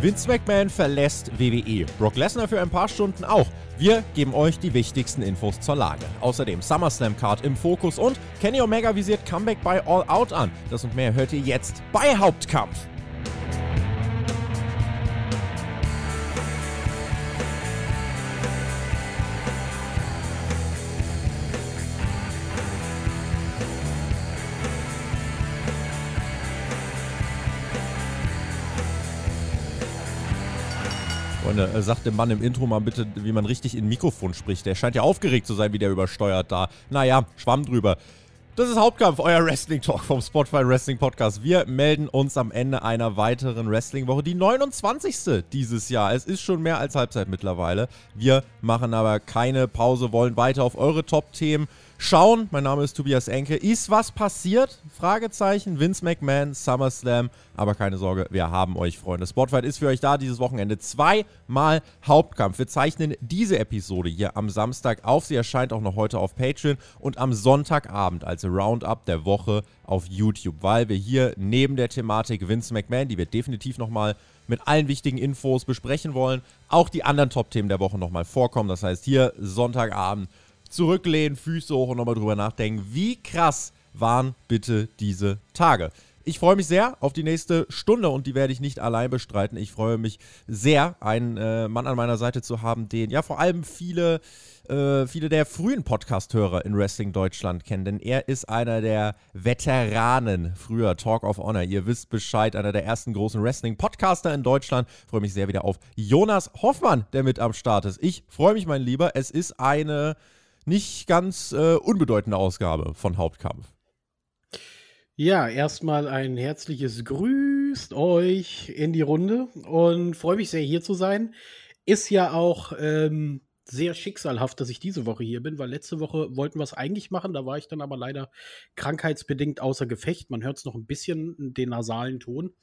Vince McMahon verlässt WWE. Brock Lesnar für ein paar Stunden auch. Wir geben euch die wichtigsten Infos zur Lage. Außerdem SummerSlam Card im Fokus und Kenny Omega visiert Comeback bei All Out an. Das und mehr hört ihr jetzt bei Hauptkampf. Freunde, äh, sagt dem Mann im Intro mal bitte, wie man richtig in Mikrofon spricht. Der scheint ja aufgeregt zu sein, wie der übersteuert da. Naja, Schwamm drüber. Das ist Hauptkampf, euer Wrestling Talk vom Spotify Wrestling Podcast. Wir melden uns am Ende einer weiteren Wrestling-Woche, die 29. dieses Jahr. Es ist schon mehr als Halbzeit mittlerweile. Wir machen aber keine Pause, wollen weiter auf eure Top-Themen schauen. Mein Name ist Tobias Enke. Ist was passiert? Fragezeichen. Vince McMahon, SummerSlam. Aber keine Sorge, wir haben euch, Freunde. Spotlight ist für euch da dieses Wochenende. Zweimal Hauptkampf. Wir zeichnen diese Episode hier am Samstag auf. Sie erscheint auch noch heute auf Patreon und am Sonntagabend als Roundup der Woche auf YouTube, weil wir hier neben der Thematik Vince McMahon, die wir definitiv nochmal mit allen wichtigen Infos besprechen wollen, auch die anderen Top-Themen der Woche nochmal vorkommen. Das heißt, hier Sonntagabend zurücklehnen, Füße hoch und nochmal drüber nachdenken, wie krass waren bitte diese Tage. Ich freue mich sehr auf die nächste Stunde und die werde ich nicht allein bestreiten. Ich freue mich sehr, einen äh, Mann an meiner Seite zu haben, den ja vor allem viele, äh, viele der frühen Podcast-Hörer in Wrestling Deutschland kennen. Denn er ist einer der Veteranen früher Talk of Honor. Ihr wisst Bescheid, einer der ersten großen Wrestling-Podcaster in Deutschland. Ich freue mich sehr wieder auf Jonas Hoffmann, der mit am Start ist. Ich freue mich, mein Lieber. Es ist eine nicht ganz äh, unbedeutende Ausgabe von Hauptkampf. Ja, erstmal ein herzliches Grüßt euch in die Runde und freue mich sehr hier zu sein. Ist ja auch ähm, sehr schicksalhaft, dass ich diese Woche hier bin, weil letzte Woche wollten wir es eigentlich machen, da war ich dann aber leider krankheitsbedingt außer Gefecht. Man hört es noch ein bisschen, den nasalen Ton.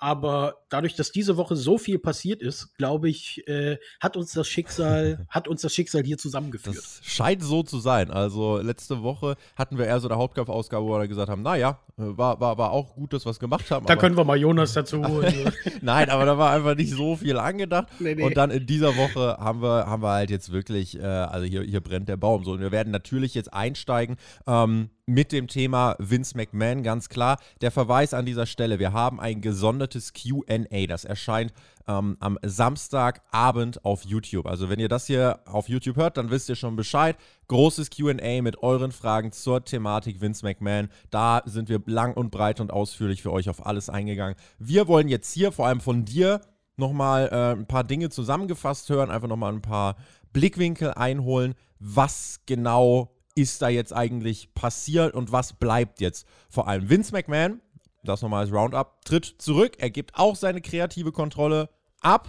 Aber dadurch, dass diese Woche so viel passiert ist, glaube ich, äh, hat uns das Schicksal, hat uns das Schicksal hier zusammengeführt. Das scheint so zu sein. Also letzte Woche hatten wir eher so eine Hauptkampfausgabe, wo wir gesagt haben, naja, war, war, war auch gut, dass wir es gemacht haben. Da können wir mal Jonas dazu holen. Nein, aber da war einfach nicht so viel angedacht. Nee, nee. Und dann in dieser Woche haben wir, haben wir halt jetzt wirklich, äh, also hier, hier brennt der Baum. So, und wir werden natürlich jetzt einsteigen. Ähm, mit dem Thema Vince McMahon, ganz klar. Der Verweis an dieser Stelle, wir haben ein gesondertes QA, das erscheint ähm, am Samstagabend auf YouTube. Also wenn ihr das hier auf YouTube hört, dann wisst ihr schon Bescheid. Großes QA mit euren Fragen zur Thematik Vince McMahon. Da sind wir lang und breit und ausführlich für euch auf alles eingegangen. Wir wollen jetzt hier vor allem von dir nochmal äh, ein paar Dinge zusammengefasst hören, einfach nochmal ein paar Blickwinkel einholen, was genau ist da jetzt eigentlich passiert und was bleibt jetzt? Vor allem Vince McMahon, das nochmal als Roundup, tritt zurück. Er gibt auch seine kreative Kontrolle ab,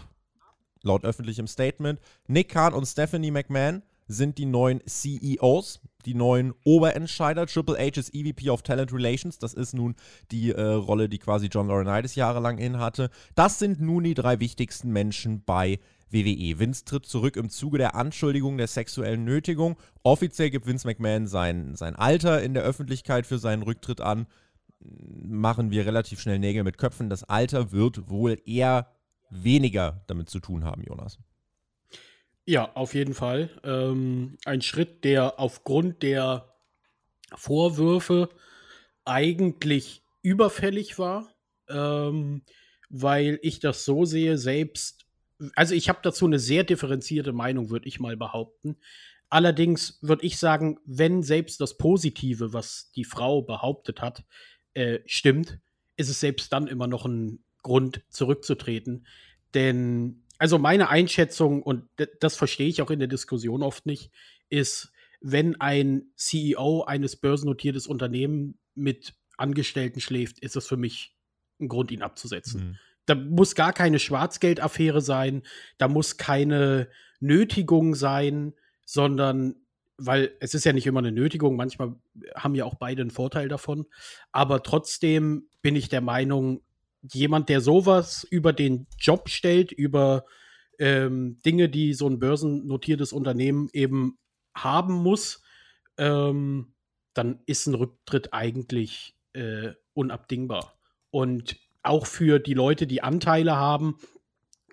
laut öffentlichem Statement. Nick Khan und Stephanie McMahon sind die neuen CEOs, die neuen Oberentscheider. Triple H ist EVP of Talent Relations. Das ist nun die äh, Rolle, die quasi John Laurinaitis jahrelang innehatte. Das sind nun die drei wichtigsten Menschen bei WWE. Vince tritt zurück im Zuge der Anschuldigung der sexuellen Nötigung. Offiziell gibt Vince McMahon sein, sein Alter in der Öffentlichkeit für seinen Rücktritt an. Machen wir relativ schnell Nägel mit Köpfen. Das Alter wird wohl eher weniger damit zu tun haben, Jonas. Ja, auf jeden Fall. Ähm, ein Schritt, der aufgrund der Vorwürfe eigentlich überfällig war, ähm, weil ich das so sehe, selbst also ich habe dazu eine sehr differenzierte Meinung, würde ich mal behaupten. Allerdings würde ich sagen, wenn selbst das Positive, was die Frau behauptet hat, äh, stimmt, ist es selbst dann immer noch ein Grund, zurückzutreten. Denn, also meine Einschätzung, und das verstehe ich auch in der Diskussion oft nicht, ist, wenn ein CEO eines börsennotiertes Unternehmens mit Angestellten schläft, ist das für mich ein Grund, ihn abzusetzen. Mhm. Da muss gar keine Schwarzgeldaffäre sein, da muss keine Nötigung sein, sondern weil es ist ja nicht immer eine Nötigung, manchmal haben ja auch beide einen Vorteil davon. Aber trotzdem bin ich der Meinung, jemand, der sowas über den Job stellt, über ähm, Dinge, die so ein börsennotiertes Unternehmen eben haben muss, ähm, dann ist ein Rücktritt eigentlich äh, unabdingbar. Und auch für die Leute, die Anteile haben,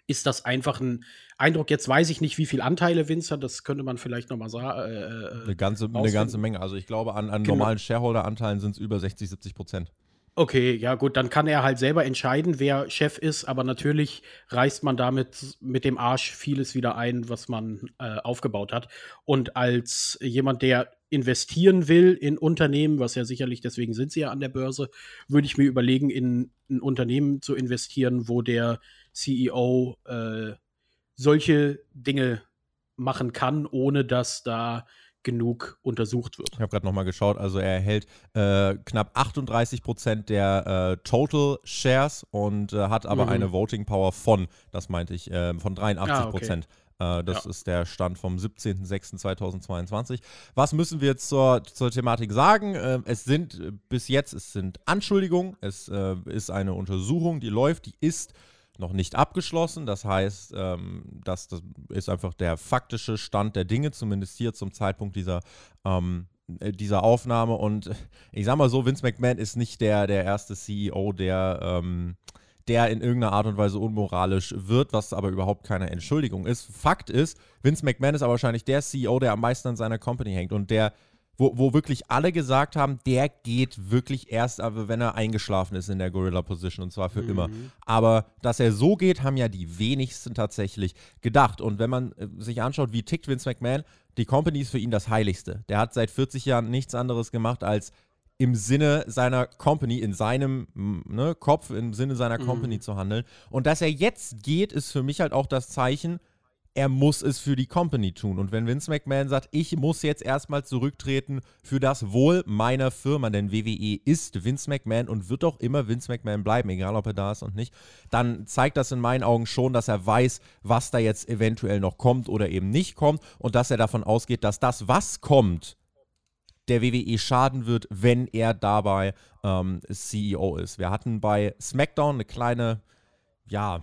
ist das einfach ein Eindruck. Jetzt weiß ich nicht, wie viele Anteile Vince hat, das könnte man vielleicht nochmal sagen. Äh, äh, eine, ganze, eine ganze Menge. Also ich glaube, an, an genau. normalen Shareholder-Anteilen sind es über 60, 70 Prozent. Okay, ja gut, dann kann er halt selber entscheiden, wer Chef ist, aber natürlich reißt man damit mit dem Arsch vieles wieder ein, was man äh, aufgebaut hat. Und als jemand, der investieren will in Unternehmen, was ja sicherlich, deswegen sind sie ja an der Börse, würde ich mir überlegen, in ein Unternehmen zu investieren, wo der CEO äh, solche Dinge machen kann, ohne dass da genug untersucht wird. Ich habe gerade nochmal geschaut, also er erhält äh, knapp 38 Prozent der äh, Total Shares und äh, hat aber mhm. eine Voting Power von, das meinte ich, äh, von 83 Prozent. Ah, okay. Äh, das ja. ist der Stand vom 17.06.2022. Was müssen wir jetzt zur, zur Thematik sagen? Ähm, es sind bis jetzt, es sind Anschuldigungen, es äh, ist eine Untersuchung, die läuft, die ist noch nicht abgeschlossen. Das heißt, ähm, das, das, ist einfach der faktische Stand der Dinge, zumindest hier zum Zeitpunkt dieser, ähm, äh, dieser Aufnahme. Und ich sag mal so, Vince McMahon ist nicht der, der erste CEO, der, ähm, der in irgendeiner Art und Weise unmoralisch wird, was aber überhaupt keine Entschuldigung ist. Fakt ist, Vince McMahon ist aber wahrscheinlich der CEO, der am meisten an seiner Company hängt und der wo, wo wirklich alle gesagt haben, der geht wirklich erst, aber wenn er eingeschlafen ist in der Gorilla Position und zwar für mhm. immer. Aber dass er so geht, haben ja die wenigsten tatsächlich gedacht. Und wenn man äh, sich anschaut, wie tickt Vince McMahon, die Company ist für ihn das Heiligste. Der hat seit 40 Jahren nichts anderes gemacht, als im Sinne seiner Company, in seinem ne, Kopf, im Sinne seiner mhm. Company zu handeln. Und dass er jetzt geht, ist für mich halt auch das Zeichen, er muss es für die Company tun. Und wenn Vince McMahon sagt, ich muss jetzt erstmal zurücktreten für das Wohl meiner Firma, denn WWE ist Vince McMahon und wird auch immer Vince McMahon bleiben, egal ob er da ist und nicht, dann zeigt das in meinen Augen schon, dass er weiß, was da jetzt eventuell noch kommt oder eben nicht kommt und dass er davon ausgeht, dass das, was kommt, der WWE schaden wird, wenn er dabei ähm, CEO ist. Wir hatten bei SmackDown eine kleine, ja,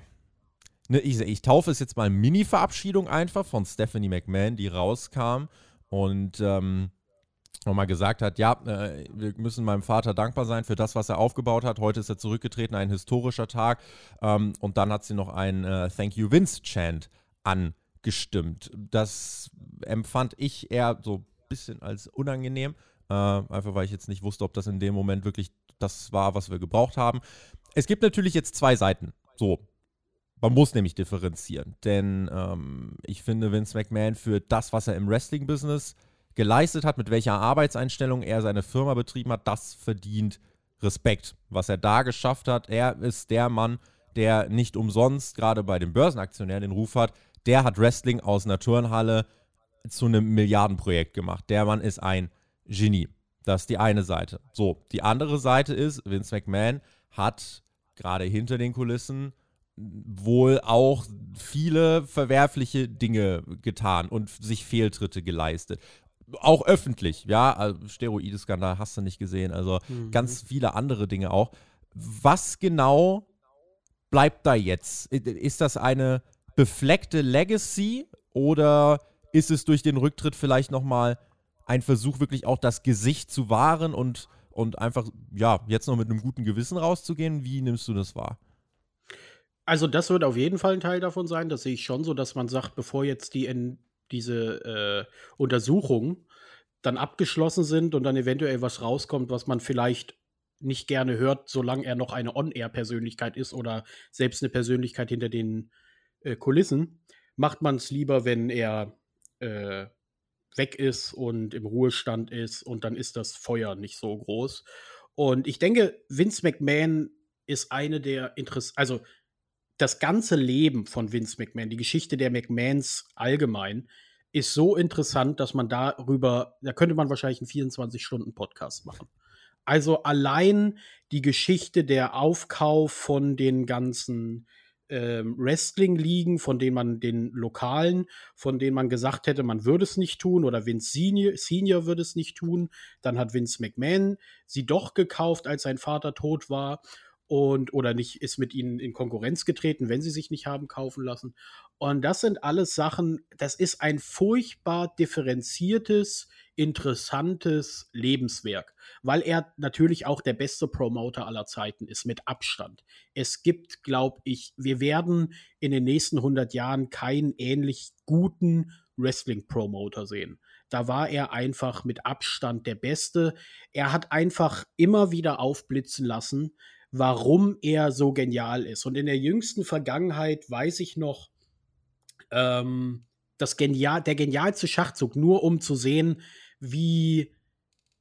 ne, ich, ich taufe es jetzt mal Mini-Verabschiedung einfach von Stephanie McMahon, die rauskam und ähm, nochmal gesagt hat, ja, äh, wir müssen meinem Vater dankbar sein für das, was er aufgebaut hat. Heute ist er zurückgetreten, ein historischer Tag. Ähm, und dann hat sie noch einen äh, Thank You Vince Chant angestimmt. Das empfand ich eher so ein bisschen als unangenehm, äh, einfach weil ich jetzt nicht wusste, ob das in dem Moment wirklich das war, was wir gebraucht haben. Es gibt natürlich jetzt zwei Seiten. So, man muss nämlich differenzieren, denn ähm, ich finde, Vince McMahon für das, was er im Wrestling-Business geleistet hat, mit welcher Arbeitseinstellung er seine Firma betrieben hat, das verdient Respekt. Was er da geschafft hat, er ist der Mann, der nicht umsonst gerade bei den Börsenaktionären den Ruf hat, der hat Wrestling aus einer Turnhalle zu einem Milliardenprojekt gemacht. Der Mann ist ein Genie. Das ist die eine Seite. So, die andere Seite ist, Vince McMahon hat gerade hinter den Kulissen wohl auch viele verwerfliche Dinge getan und sich Fehltritte geleistet. Auch öffentlich, ja, also Steroideskandal hast du nicht gesehen, also mhm. ganz viele andere Dinge auch. Was genau bleibt da jetzt? Ist das eine befleckte Legacy oder ist es durch den Rücktritt vielleicht nochmal ein Versuch, wirklich auch das Gesicht zu wahren und, und einfach, ja, jetzt noch mit einem guten Gewissen rauszugehen? Wie nimmst du das wahr? Also, das wird auf jeden Fall ein Teil davon sein. Das sehe ich schon so, dass man sagt, bevor jetzt die in diese äh, Untersuchungen dann abgeschlossen sind und dann eventuell was rauskommt, was man vielleicht nicht gerne hört, solange er noch eine On-Air-Persönlichkeit ist oder selbst eine Persönlichkeit hinter den äh, Kulissen, macht man es lieber, wenn er äh, weg ist und im Ruhestand ist und dann ist das Feuer nicht so groß. Und ich denke, Vince McMahon ist eine der Interess also das ganze Leben von Vince McMahon, die Geschichte der McMahons allgemein, ist so interessant, dass man darüber, da könnte man wahrscheinlich einen 24-Stunden-Podcast machen. Also allein die Geschichte der Aufkauf von den ganzen ähm, Wrestling-Ligen, von denen man den Lokalen, von denen man gesagt hätte, man würde es nicht tun oder Vince Senior, Senior würde es nicht tun. Dann hat Vince McMahon sie doch gekauft, als sein Vater tot war und oder nicht ist mit ihnen in Konkurrenz getreten, wenn sie sich nicht haben kaufen lassen. Und das sind alles Sachen, das ist ein furchtbar differenziertes, interessantes Lebenswerk, weil er natürlich auch der beste Promoter aller Zeiten ist, mit Abstand. Es gibt, glaube ich, wir werden in den nächsten 100 Jahren keinen ähnlich guten Wrestling-Promoter sehen. Da war er einfach mit Abstand der Beste. Er hat einfach immer wieder aufblitzen lassen, warum er so genial ist. Und in der jüngsten Vergangenheit weiß ich noch, ähm, das genial, der genialste Schachzug, nur um zu sehen, wie,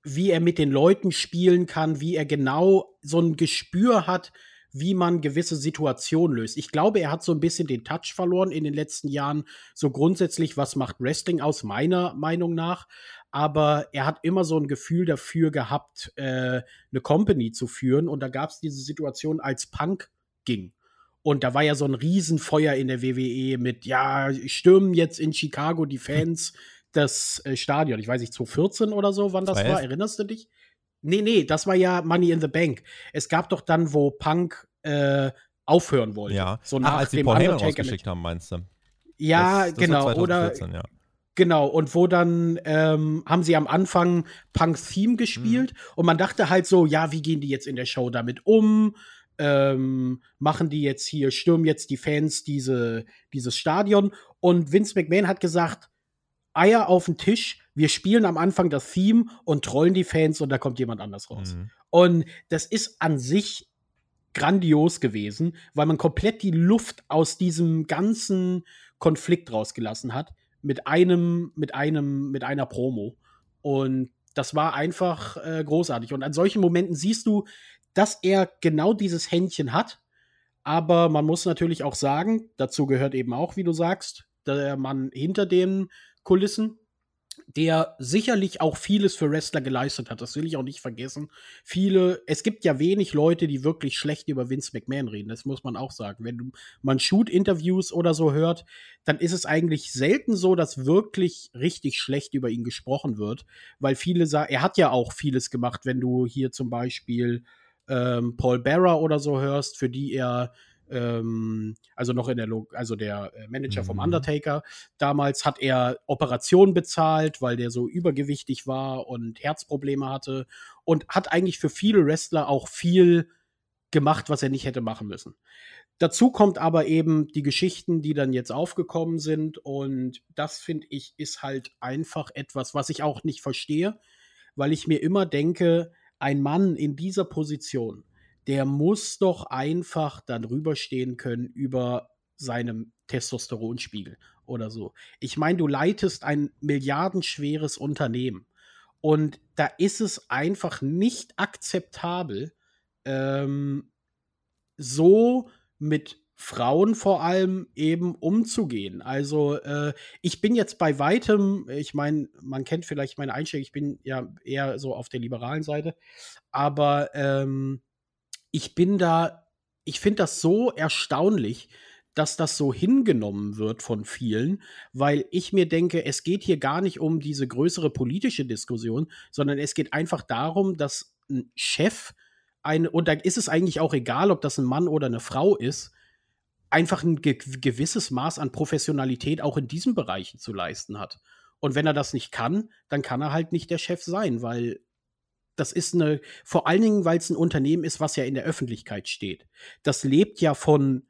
wie er mit den Leuten spielen kann, wie er genau so ein Gespür hat, wie man gewisse Situationen löst. Ich glaube, er hat so ein bisschen den Touch verloren in den letzten Jahren. So grundsätzlich, was macht Wrestling aus, meiner Meinung nach. Aber er hat immer so ein Gefühl dafür gehabt, äh, eine Company zu führen. Und da gab es diese Situation, als Punk ging. Und da war ja so ein Riesenfeuer in der WWE mit, ja, stürmen jetzt in Chicago die Fans das äh, Stadion. Ich weiß nicht, 2014 oder so, wann das war. Erinnerst du dich? Nee, nee, das war ja Money in the Bank. Es gab doch dann, wo Punk äh, aufhören wollte. Ja, so nach Ach, als dem Paul Heyman rausgeschickt haben, meinst du? Ja, das, das genau. oder ja. Genau, und wo dann ähm, haben sie am Anfang Punks Theme gespielt mhm. und man dachte halt so, ja, wie gehen die jetzt in der Show damit um? Ähm, machen die jetzt hier, stürmen jetzt die Fans diese, dieses Stadion? Und Vince McMahon hat gesagt, Eier auf den Tisch, wir spielen am Anfang das Theme und trollen die Fans und da kommt jemand anders raus. Mhm. Und das ist an sich grandios gewesen, weil man komplett die Luft aus diesem ganzen Konflikt rausgelassen hat mit einem, mit einem, mit einer Promo. Und das war einfach äh, großartig. Und an solchen Momenten siehst du, dass er genau dieses Händchen hat. Aber man muss natürlich auch sagen, dazu gehört eben auch, wie du sagst, der Mann hinter den Kulissen, der sicherlich auch vieles für Wrestler geleistet hat. Das will ich auch nicht vergessen. Viele, es gibt ja wenig Leute, die wirklich schlecht über Vince McMahon reden. Das muss man auch sagen. Wenn man Shoot-Interviews oder so hört, dann ist es eigentlich selten so, dass wirklich richtig schlecht über ihn gesprochen wird, weil viele sagen, er hat ja auch vieles gemacht. Wenn du hier zum Beispiel ähm, Paul Barra oder so hörst, für die er ähm, also noch in der, Lo also der äh, Manager mhm. vom Undertaker. Damals hat er Operationen bezahlt, weil der so übergewichtig war und Herzprobleme hatte und hat eigentlich für viele Wrestler auch viel gemacht, was er nicht hätte machen müssen. Dazu kommt aber eben die Geschichten, die dann jetzt aufgekommen sind und das finde ich ist halt einfach etwas, was ich auch nicht verstehe, weil ich mir immer denke, ein Mann in dieser Position, der muss doch einfach dann rüberstehen können über seinem Testosteronspiegel oder so. Ich meine, du leitest ein milliardenschweres Unternehmen und da ist es einfach nicht akzeptabel, ähm, so mit Frauen vor allem eben umzugehen. Also äh, ich bin jetzt bei weitem, ich meine, man kennt vielleicht meine Einstellung, ich bin ja eher so auf der liberalen Seite, aber ähm, ich bin da, ich finde das so erstaunlich, dass das so hingenommen wird von vielen, weil ich mir denke, es geht hier gar nicht um diese größere politische Diskussion, sondern es geht einfach darum, dass ein Chef eine, und da ist es eigentlich auch egal, ob das ein Mann oder eine Frau ist, einfach ein ge gewisses Maß an Professionalität auch in diesen Bereichen zu leisten hat. Und wenn er das nicht kann, dann kann er halt nicht der Chef sein, weil das ist eine, vor allen Dingen, weil es ein Unternehmen ist, was ja in der Öffentlichkeit steht. Das lebt ja von,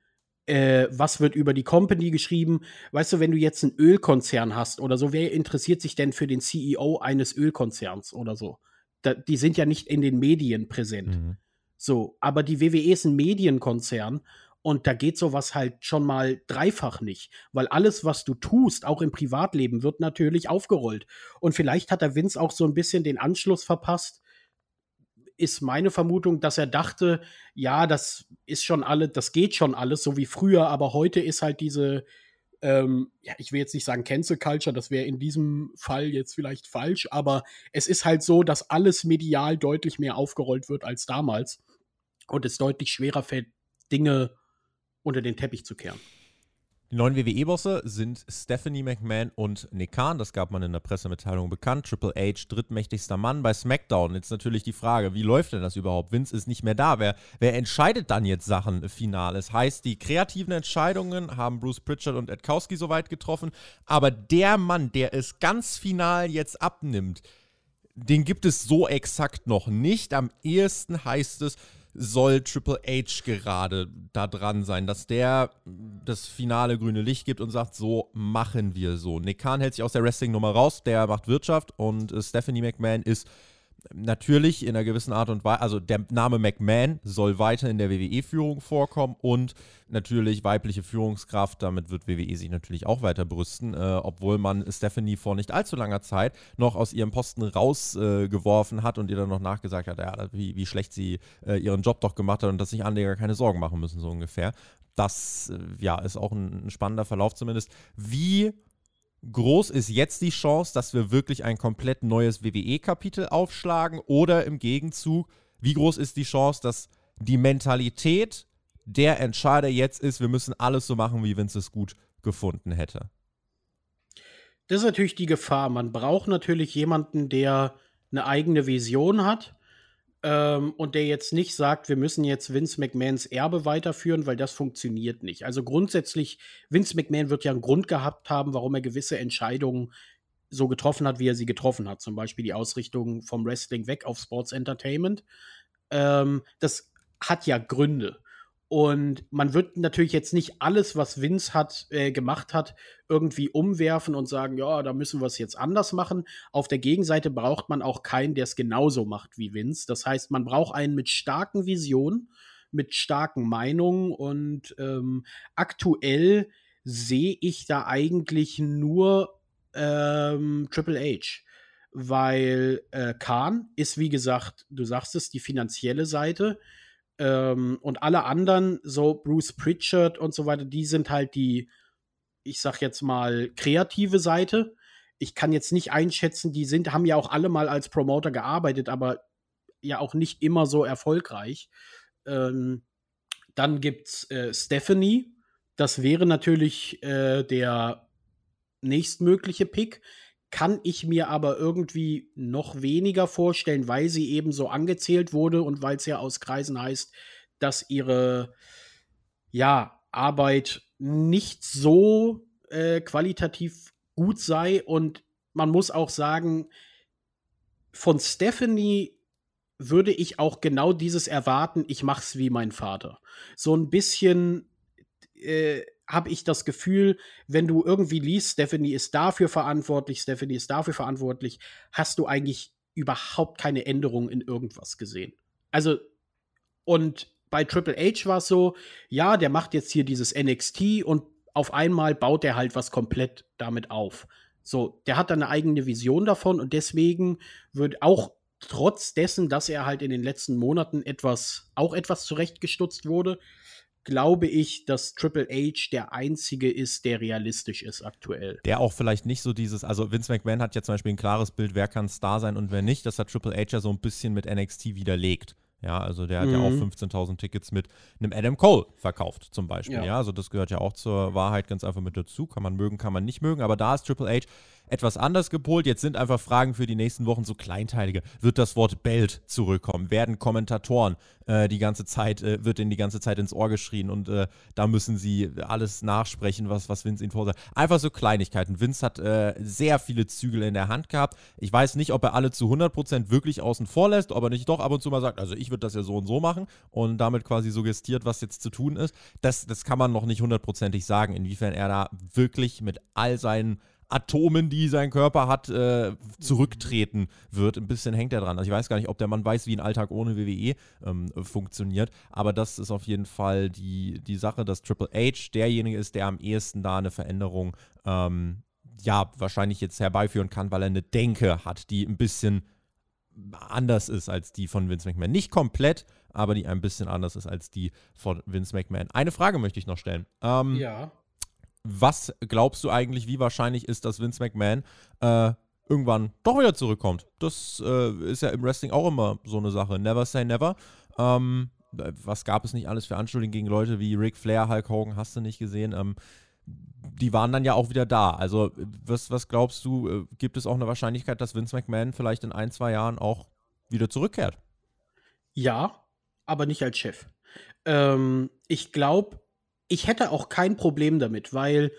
äh, was wird über die Company geschrieben. Weißt du, wenn du jetzt einen Ölkonzern hast oder so, wer interessiert sich denn für den CEO eines Ölkonzerns oder so? Da, die sind ja nicht in den Medien präsent. Mhm. So, aber die WWE ist ein Medienkonzern und da geht sowas halt schon mal dreifach nicht, weil alles, was du tust, auch im Privatleben, wird natürlich aufgerollt. Und vielleicht hat der Vince auch so ein bisschen den Anschluss verpasst ist meine Vermutung, dass er dachte, ja, das ist schon alles, das geht schon alles, so wie früher, aber heute ist halt diese, ähm, ja, ich will jetzt nicht sagen Cancel Culture, das wäre in diesem Fall jetzt vielleicht falsch, aber es ist halt so, dass alles medial deutlich mehr aufgerollt wird als damals und es deutlich schwerer fällt, Dinge unter den Teppich zu kehren. Die neuen WWE-Bosse sind Stephanie McMahon und Nick Khan. Das gab man in der Pressemitteilung bekannt. Triple H, drittmächtigster Mann bei SmackDown. Jetzt natürlich die Frage, wie läuft denn das überhaupt? Vince ist nicht mehr da. Wer, wer entscheidet dann jetzt Sachen Finales? Heißt, die kreativen Entscheidungen haben Bruce Pritchard und Ed Kowski soweit getroffen. Aber der Mann, der es ganz final jetzt abnimmt, den gibt es so exakt noch nicht. Am ehesten heißt es, soll Triple H gerade da dran sein, dass der das finale grüne Licht gibt und sagt, so machen wir so. Nick Khan hält sich aus der Wrestling-Nummer raus, der macht Wirtschaft und äh, Stephanie McMahon ist natürlich in einer gewissen Art und Weise, also der Name McMahon soll weiter in der WWE-Führung vorkommen und natürlich weibliche Führungskraft, damit wird WWE sich natürlich auch weiter brüsten, äh, obwohl man Stephanie vor nicht allzu langer Zeit noch aus ihrem Posten rausgeworfen äh, hat und ihr dann noch nachgesagt hat, ja, wie, wie schlecht sie äh, ihren Job doch gemacht hat und dass sich Anleger keine Sorgen machen müssen, so ungefähr. Das äh, ja, ist auch ein, ein spannender Verlauf zumindest. Wie groß ist jetzt die Chance, dass wir wirklich ein komplett neues WWE-Kapitel aufschlagen? Oder im Gegenzug, wie groß ist die Chance, dass die Mentalität der Entscheider jetzt ist, wir müssen alles so machen, wie Vince es gut gefunden hätte? Das ist natürlich die Gefahr. Man braucht natürlich jemanden, der eine eigene Vision hat ähm, und der jetzt nicht sagt, wir müssen jetzt Vince McMahons Erbe weiterführen, weil das funktioniert nicht. Also grundsätzlich, Vince McMahon wird ja einen Grund gehabt haben, warum er gewisse Entscheidungen so getroffen hat, wie er sie getroffen hat. Zum Beispiel die Ausrichtung vom Wrestling weg auf Sports Entertainment. Ähm, das hat ja Gründe. Und man wird natürlich jetzt nicht alles, was Vince hat, äh, gemacht hat, irgendwie umwerfen und sagen, ja, da müssen wir es jetzt anders machen. Auf der Gegenseite braucht man auch keinen, der es genauso macht wie Vince. Das heißt, man braucht einen mit starken Visionen, mit starken Meinungen und ähm, aktuell sehe ich da eigentlich nur ähm, Triple H. Weil äh, Khan ist, wie gesagt, du sagst es, die finanzielle Seite ähm, und alle anderen, so Bruce Pritchard und so weiter, die sind halt die, ich sag jetzt mal, kreative Seite. Ich kann jetzt nicht einschätzen, die sind, haben ja auch alle mal als Promoter gearbeitet, aber ja auch nicht immer so erfolgreich. Ähm, dann gibt's äh, Stephanie. Das wäre natürlich äh, der nächstmögliche Pick kann ich mir aber irgendwie noch weniger vorstellen, weil sie eben so angezählt wurde und weil es ja aus Kreisen heißt, dass ihre ja, Arbeit nicht so äh, qualitativ gut sei. Und man muss auch sagen, von Stephanie würde ich auch genau dieses erwarten, ich mach's wie mein Vater. So ein bisschen äh, habe ich das Gefühl, wenn du irgendwie liest, Stephanie ist dafür verantwortlich, Stephanie ist dafür verantwortlich, hast du eigentlich überhaupt keine Änderung in irgendwas gesehen. Also, und bei Triple H war es so, ja, der macht jetzt hier dieses NXT und auf einmal baut er halt was komplett damit auf. So, der hat dann eine eigene Vision davon und deswegen wird auch trotz dessen, dass er halt in den letzten Monaten etwas, auch etwas zurechtgestutzt wurde, glaube ich, dass Triple H der einzige ist, der realistisch ist aktuell. Der auch vielleicht nicht so dieses, also Vince McMahon hat ja zum Beispiel ein klares Bild, wer kann Star sein und wer nicht. Das hat Triple H ja so ein bisschen mit NXT widerlegt. Ja, also der hat mhm. ja auch 15.000 Tickets mit einem Adam Cole verkauft, zum Beispiel. Ja. ja. also das gehört ja auch zur Wahrheit ganz einfach mit dazu. Kann man mögen, kann man nicht mögen. Aber da ist Triple H etwas anders gepolt. Jetzt sind einfach Fragen für die nächsten Wochen so kleinteilige. Wird das Wort Belt zurückkommen? Werden Kommentatoren äh, die ganze Zeit, äh, wird ihnen die ganze Zeit ins Ohr geschrien und äh, da müssen sie alles nachsprechen, was, was Vince ihnen vorsagt. Einfach so Kleinigkeiten. Vince hat äh, sehr viele Zügel in der Hand gehabt. Ich weiß nicht, ob er alle zu 100% wirklich außen vor lässt, ob er nicht doch ab und zu mal sagt, also ich würde das ja so und so machen und damit quasi suggestiert, was jetzt zu tun ist. Das, das kann man noch nicht hundertprozentig sagen, inwiefern er da wirklich mit all seinen Atomen, die sein Körper hat, äh, zurücktreten wird. Ein bisschen hängt er dran. Also ich weiß gar nicht, ob der Mann weiß, wie ein Alltag ohne WWE ähm, funktioniert, aber das ist auf jeden Fall die, die Sache, dass Triple H derjenige ist, der am ehesten da eine Veränderung ähm, ja, wahrscheinlich jetzt herbeiführen kann, weil er eine Denke hat, die ein bisschen anders ist als die von Vince McMahon. Nicht komplett, aber die ein bisschen anders ist als die von Vince McMahon. Eine Frage möchte ich noch stellen. Ähm, ja was glaubst du eigentlich, wie wahrscheinlich ist, dass Vince McMahon äh, irgendwann doch wieder zurückkommt? Das äh, ist ja im Wrestling auch immer so eine Sache. Never say never. Ähm, was gab es nicht alles für Anschuldigungen gegen Leute wie Ric Flair, Hulk Hogan, hast du nicht gesehen? Ähm, die waren dann ja auch wieder da. Also, was, was glaubst du, äh, gibt es auch eine Wahrscheinlichkeit, dass Vince McMahon vielleicht in ein, zwei Jahren auch wieder zurückkehrt? Ja, aber nicht als Chef. Ähm, ich glaube, ich hätte auch kein Problem damit, weil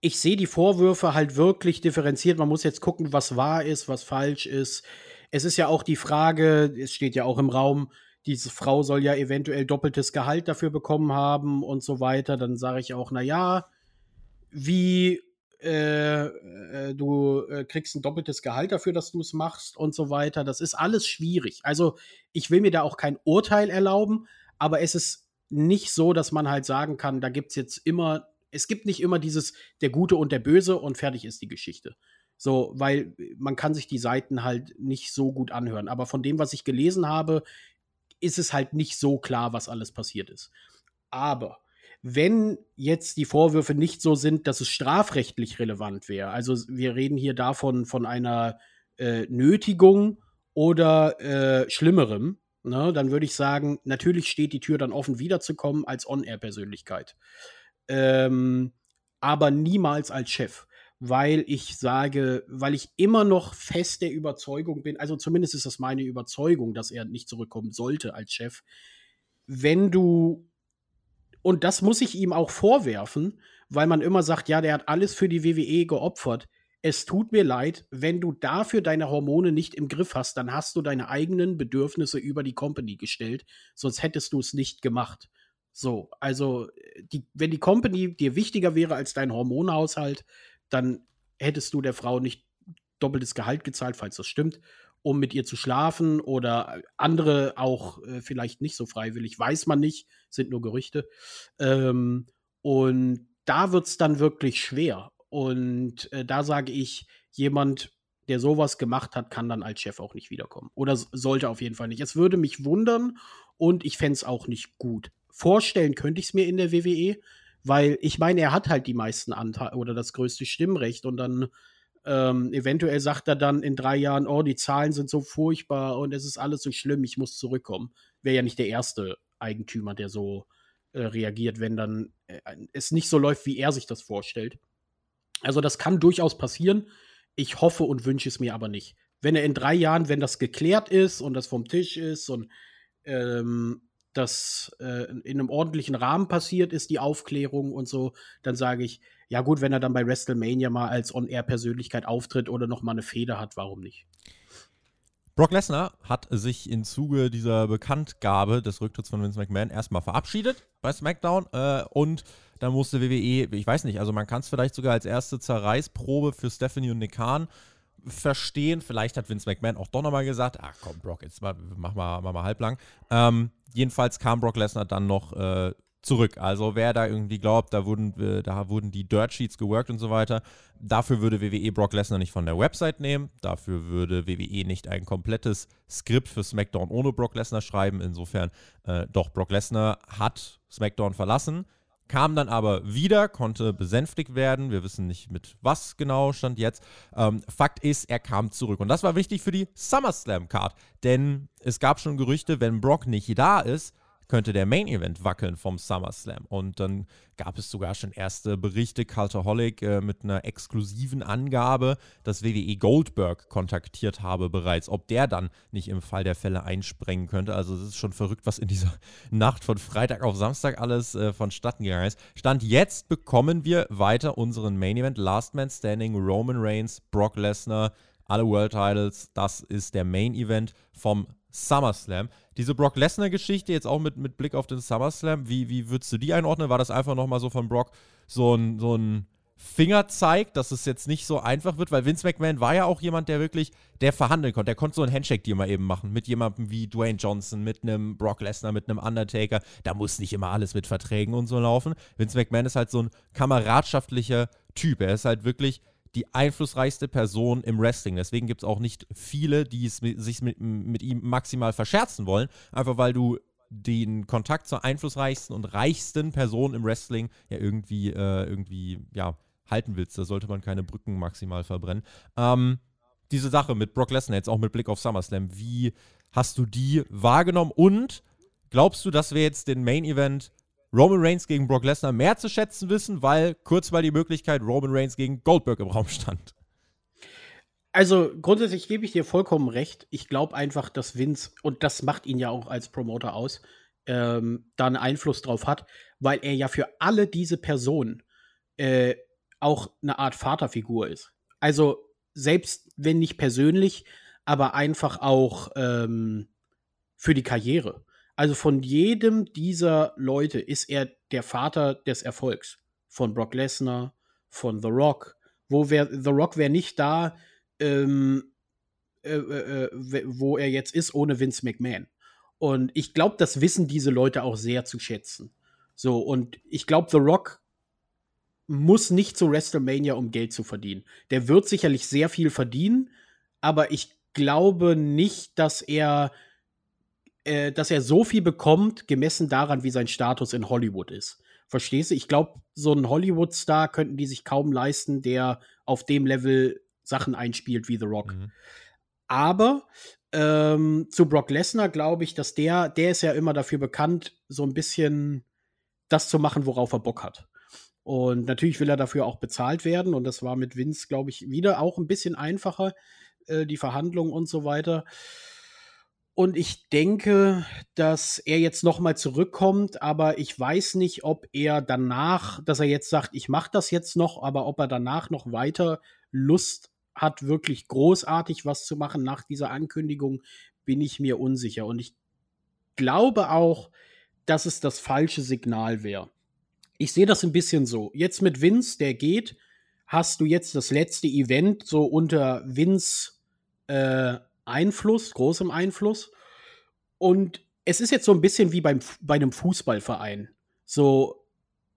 ich sehe die Vorwürfe halt wirklich differenziert. Man muss jetzt gucken, was wahr ist, was falsch ist. Es ist ja auch die Frage, es steht ja auch im Raum, diese Frau soll ja eventuell doppeltes Gehalt dafür bekommen haben und so weiter. Dann sage ich auch, na ja, wie äh, äh, du äh, kriegst ein doppeltes Gehalt dafür, dass du es machst und so weiter. Das ist alles schwierig. Also ich will mir da auch kein Urteil erlauben, aber es ist nicht so, dass man halt sagen kann, da gibt es jetzt immer, es gibt nicht immer dieses der Gute und der Böse und fertig ist die Geschichte. So, weil man kann sich die Seiten halt nicht so gut anhören. Aber von dem, was ich gelesen habe, ist es halt nicht so klar, was alles passiert ist. Aber wenn jetzt die Vorwürfe nicht so sind, dass es strafrechtlich relevant wäre, also wir reden hier davon von einer äh, Nötigung oder äh, Schlimmerem, ne, dann würde ich sagen, natürlich steht die Tür dann offen, wiederzukommen als On-Air-Persönlichkeit. Ähm, aber niemals als Chef weil ich sage, weil ich immer noch fest der Überzeugung bin, also zumindest ist das meine Überzeugung, dass er nicht zurückkommen sollte als Chef. Wenn du, und das muss ich ihm auch vorwerfen, weil man immer sagt, ja, der hat alles für die WWE geopfert. Es tut mir leid, wenn du dafür deine Hormone nicht im Griff hast, dann hast du deine eigenen Bedürfnisse über die Company gestellt, sonst hättest du es nicht gemacht. So, also die, wenn die Company dir wichtiger wäre als dein Hormonhaushalt, dann hättest du der Frau nicht doppeltes Gehalt gezahlt, falls das stimmt, um mit ihr zu schlafen oder andere auch äh, vielleicht nicht so freiwillig, weiß man nicht, sind nur Gerüchte. Ähm, und da wird es dann wirklich schwer. Und äh, da sage ich, jemand, der sowas gemacht hat, kann dann als Chef auch nicht wiederkommen. Oder sollte auf jeden Fall nicht. Es würde mich wundern und ich fände es auch nicht gut. Vorstellen könnte ich es mir in der WWE, weil ich meine, er hat halt die meisten Anteile oder das größte Stimmrecht und dann ähm, eventuell sagt er dann in drei Jahren, oh, die Zahlen sind so furchtbar und es ist alles so schlimm, ich muss zurückkommen. Wäre ja nicht der erste Eigentümer, der so äh, reagiert, wenn dann äh, es nicht so läuft, wie er sich das vorstellt. Also das kann durchaus passieren. Ich hoffe und wünsche es mir aber nicht. Wenn er in drei Jahren, wenn das geklärt ist und das vom Tisch ist und ähm, das äh, in einem ordentlichen Rahmen passiert ist, die Aufklärung und so, dann sage ich, ja gut, wenn er dann bei WrestleMania mal als On-Air-Persönlichkeit auftritt oder noch mal eine Feder hat, warum nicht? Brock Lesnar hat sich im Zuge dieser Bekanntgabe des Rücktritts von Vince McMahon erstmal verabschiedet bei SmackDown äh, und dann musste WWE, ich weiß nicht, also man kann es vielleicht sogar als erste Zerreißprobe für Stephanie und Nick Khan verstehen. Vielleicht hat Vince McMahon auch doch nochmal gesagt, ach komm, Brock, jetzt mach mal, mach mal halblang. Ähm, jedenfalls kam Brock Lesnar dann noch äh, zurück. Also wer da irgendwie glaubt, da wurden, äh, da wurden die Dirt Sheets geworkt und so weiter, dafür würde WWE Brock Lesnar nicht von der Website nehmen. Dafür würde WWE nicht ein komplettes Skript für SmackDown ohne Brock Lesnar schreiben. Insofern, äh, doch, Brock Lesnar hat SmackDown verlassen kam dann aber wieder, konnte besänftigt werden. Wir wissen nicht mit was genau stand jetzt. Ähm, Fakt ist, er kam zurück. Und das war wichtig für die SummerSlam-Card. Denn es gab schon Gerüchte, wenn Brock nicht da ist, könnte der Main Event wackeln vom SummerSlam. Und dann gab es sogar schon erste Berichte, Cultaholic äh, mit einer exklusiven Angabe, dass WWE Goldberg kontaktiert habe bereits, ob der dann nicht im Fall der Fälle einsprengen könnte. Also es ist schon verrückt, was in dieser Nacht von Freitag auf Samstag alles äh, vonstatten gegangen ist. Stand jetzt bekommen wir weiter unseren Main Event, Last Man Standing, Roman Reigns, Brock Lesnar, alle World Titles. Das ist der Main Event vom SummerSlam. Diese Brock Lesnar-Geschichte, jetzt auch mit, mit Blick auf den SummerSlam, wie, wie würdest du die einordnen? War das einfach nochmal so von Brock so ein, so ein Fingerzeig, dass es jetzt nicht so einfach wird? Weil Vince McMahon war ja auch jemand, der wirklich, der verhandeln konnte. Der konnte so einen Handshake-Deal mal eben machen mit jemandem wie Dwayne Johnson, mit einem Brock Lesnar, mit einem Undertaker. Da muss nicht immer alles mit Verträgen und so laufen. Vince McMahon ist halt so ein kameradschaftlicher Typ. Er ist halt wirklich die einflussreichste Person im Wrestling. Deswegen gibt es auch nicht viele, die sich mit, mit ihm maximal verscherzen wollen, einfach weil du den Kontakt zur einflussreichsten und reichsten Person im Wrestling ja irgendwie, äh, irgendwie, ja, halten willst. Da sollte man keine Brücken maximal verbrennen. Ähm, diese Sache mit Brock Lesnar, jetzt auch mit Blick auf SummerSlam, wie hast du die wahrgenommen und glaubst du, dass wir jetzt den Main Event Roman Reigns gegen Brock Lesnar mehr zu schätzen wissen, weil kurz mal die Möglichkeit Roman Reigns gegen Goldberg im Raum stand. Also grundsätzlich gebe ich dir vollkommen recht. Ich glaube einfach, dass Vince, und das macht ihn ja auch als Promoter aus, ähm, da einen Einfluss drauf hat, weil er ja für alle diese Personen äh, auch eine Art Vaterfigur ist. Also selbst wenn nicht persönlich, aber einfach auch ähm, für die Karriere. Also von jedem dieser Leute ist er der Vater des Erfolgs. Von Brock Lesnar, von The Rock. Wo wär, The Rock wäre nicht da, ähm, äh, äh, äh wo er jetzt ist, ohne Vince McMahon. Und ich glaube, das wissen diese Leute auch sehr zu schätzen. So, und ich glaube, The Rock muss nicht zu WrestleMania, um Geld zu verdienen. Der wird sicherlich sehr viel verdienen, aber ich glaube nicht, dass er, äh, dass er so viel bekommt, gemessen daran, wie sein Status in Hollywood ist. Verstehst du? Ich glaube, so einen Hollywood-Star könnten die sich kaum leisten, der auf dem Level Sachen einspielt wie The Rock. Mhm. Aber ähm, zu Brock Lesnar glaube ich, dass der, der ist ja immer dafür bekannt, so ein bisschen das zu machen, worauf er Bock hat. Und natürlich will er dafür auch bezahlt werden. Und das war mit Vince, glaube ich, wieder auch ein bisschen einfacher, äh, die Verhandlungen und so weiter. Und ich denke, dass er jetzt noch mal zurückkommt, aber ich weiß nicht, ob er danach, dass er jetzt sagt, ich mache das jetzt noch, aber ob er danach noch weiter Lust hat, wirklich großartig was zu machen nach dieser Ankündigung, bin ich mir unsicher. Und ich glaube auch, dass es das falsche Signal wäre. Ich sehe das ein bisschen so. Jetzt mit Vince, der geht, hast du jetzt das letzte Event so unter Vince äh, Einfluss, großem Einfluss. Und es ist jetzt so ein bisschen wie beim, bei einem Fußballverein. So,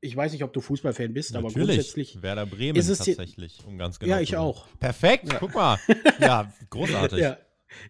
ich weiß nicht, ob du Fußballfan bist, Natürlich. aber grundsätzlich. Werder Bremen ist es tatsächlich, um ganz genau Ja, ich auch. Perfekt, ja. guck mal. Ja, großartig. ja,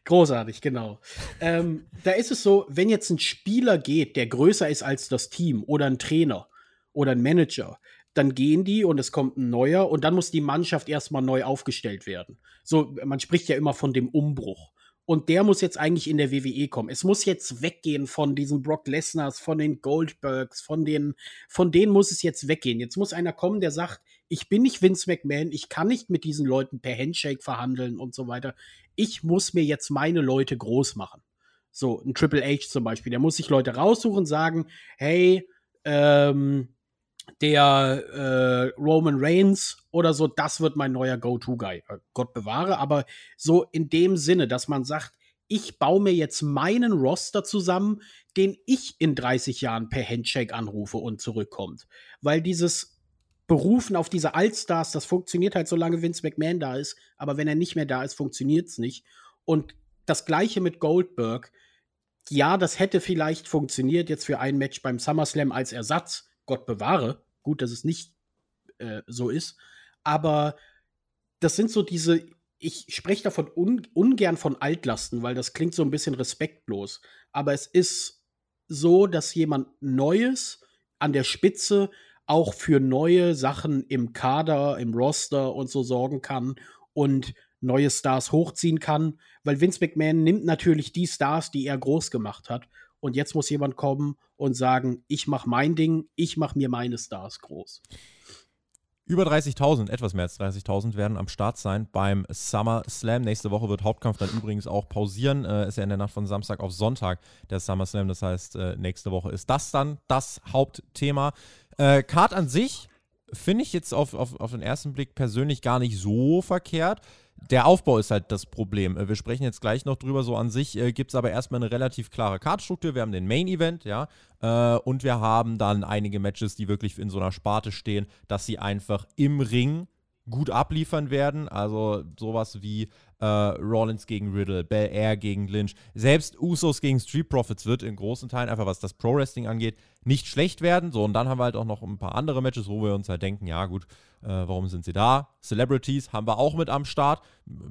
großartig, genau. ähm, da ist es so, wenn jetzt ein Spieler geht, der größer ist als das Team oder ein Trainer oder ein Manager, dann gehen die und es kommt ein neuer und dann muss die Mannschaft erstmal neu aufgestellt werden. So, man spricht ja immer von dem Umbruch. Und der muss jetzt eigentlich in der WWE kommen. Es muss jetzt weggehen von diesen Brock Lesnars, von den Goldbergs, von den, von denen muss es jetzt weggehen. Jetzt muss einer kommen, der sagt, ich bin nicht Vince McMahon, ich kann nicht mit diesen Leuten per Handshake verhandeln und so weiter. Ich muss mir jetzt meine Leute groß machen. So, ein Triple H zum Beispiel, der muss sich Leute raussuchen, sagen, hey, ähm, der äh, Roman Reigns oder so, das wird mein neuer Go-To-Guy. Äh, Gott bewahre, aber so in dem Sinne, dass man sagt, ich baue mir jetzt meinen Roster zusammen, den ich in 30 Jahren per Handshake anrufe und zurückkommt. Weil dieses Berufen auf diese Allstars, das funktioniert halt, solange Vince McMahon da ist, aber wenn er nicht mehr da ist, funktioniert es nicht. Und das gleiche mit Goldberg. Ja, das hätte vielleicht funktioniert jetzt für ein Match beim SummerSlam als Ersatz, Gott bewahre. Gut, dass es nicht äh, so ist. Aber das sind so diese, ich spreche davon un, ungern von Altlasten, weil das klingt so ein bisschen respektlos. Aber es ist so, dass jemand Neues an der Spitze auch für neue Sachen im Kader, im Roster und so sorgen kann und neue Stars hochziehen kann, weil Vince McMahon nimmt natürlich die Stars, die er groß gemacht hat und jetzt muss jemand kommen und sagen, ich mache mein Ding, ich mache mir meine Stars groß. Über 30.000, etwas mehr als 30.000 werden am Start sein beim Summer Slam. Nächste Woche wird Hauptkampf dann übrigens auch pausieren. Äh, ist ja in der Nacht von Samstag auf Sonntag der Summer Slam. Das heißt, äh, nächste Woche ist das dann das Hauptthema. Äh, Card an sich finde ich jetzt auf, auf, auf den ersten Blick persönlich gar nicht so verkehrt der Aufbau ist halt das Problem. Äh, wir sprechen jetzt gleich noch drüber. So an sich äh, gibt es aber erstmal eine relativ klare Kartstruktur. Wir haben den Main Event, ja, äh, und wir haben dann einige Matches, die wirklich in so einer Sparte stehen, dass sie einfach im Ring gut abliefern werden. Also sowas wie äh, Rollins gegen Riddle, Bel Air gegen Lynch, selbst Usos gegen Street Profits wird in großen Teilen, einfach was das Pro Wrestling angeht, nicht schlecht werden. So, und dann haben wir halt auch noch ein paar andere Matches, wo wir uns halt denken, ja gut, äh, warum sind sie da? Celebrities haben wir auch mit am Start.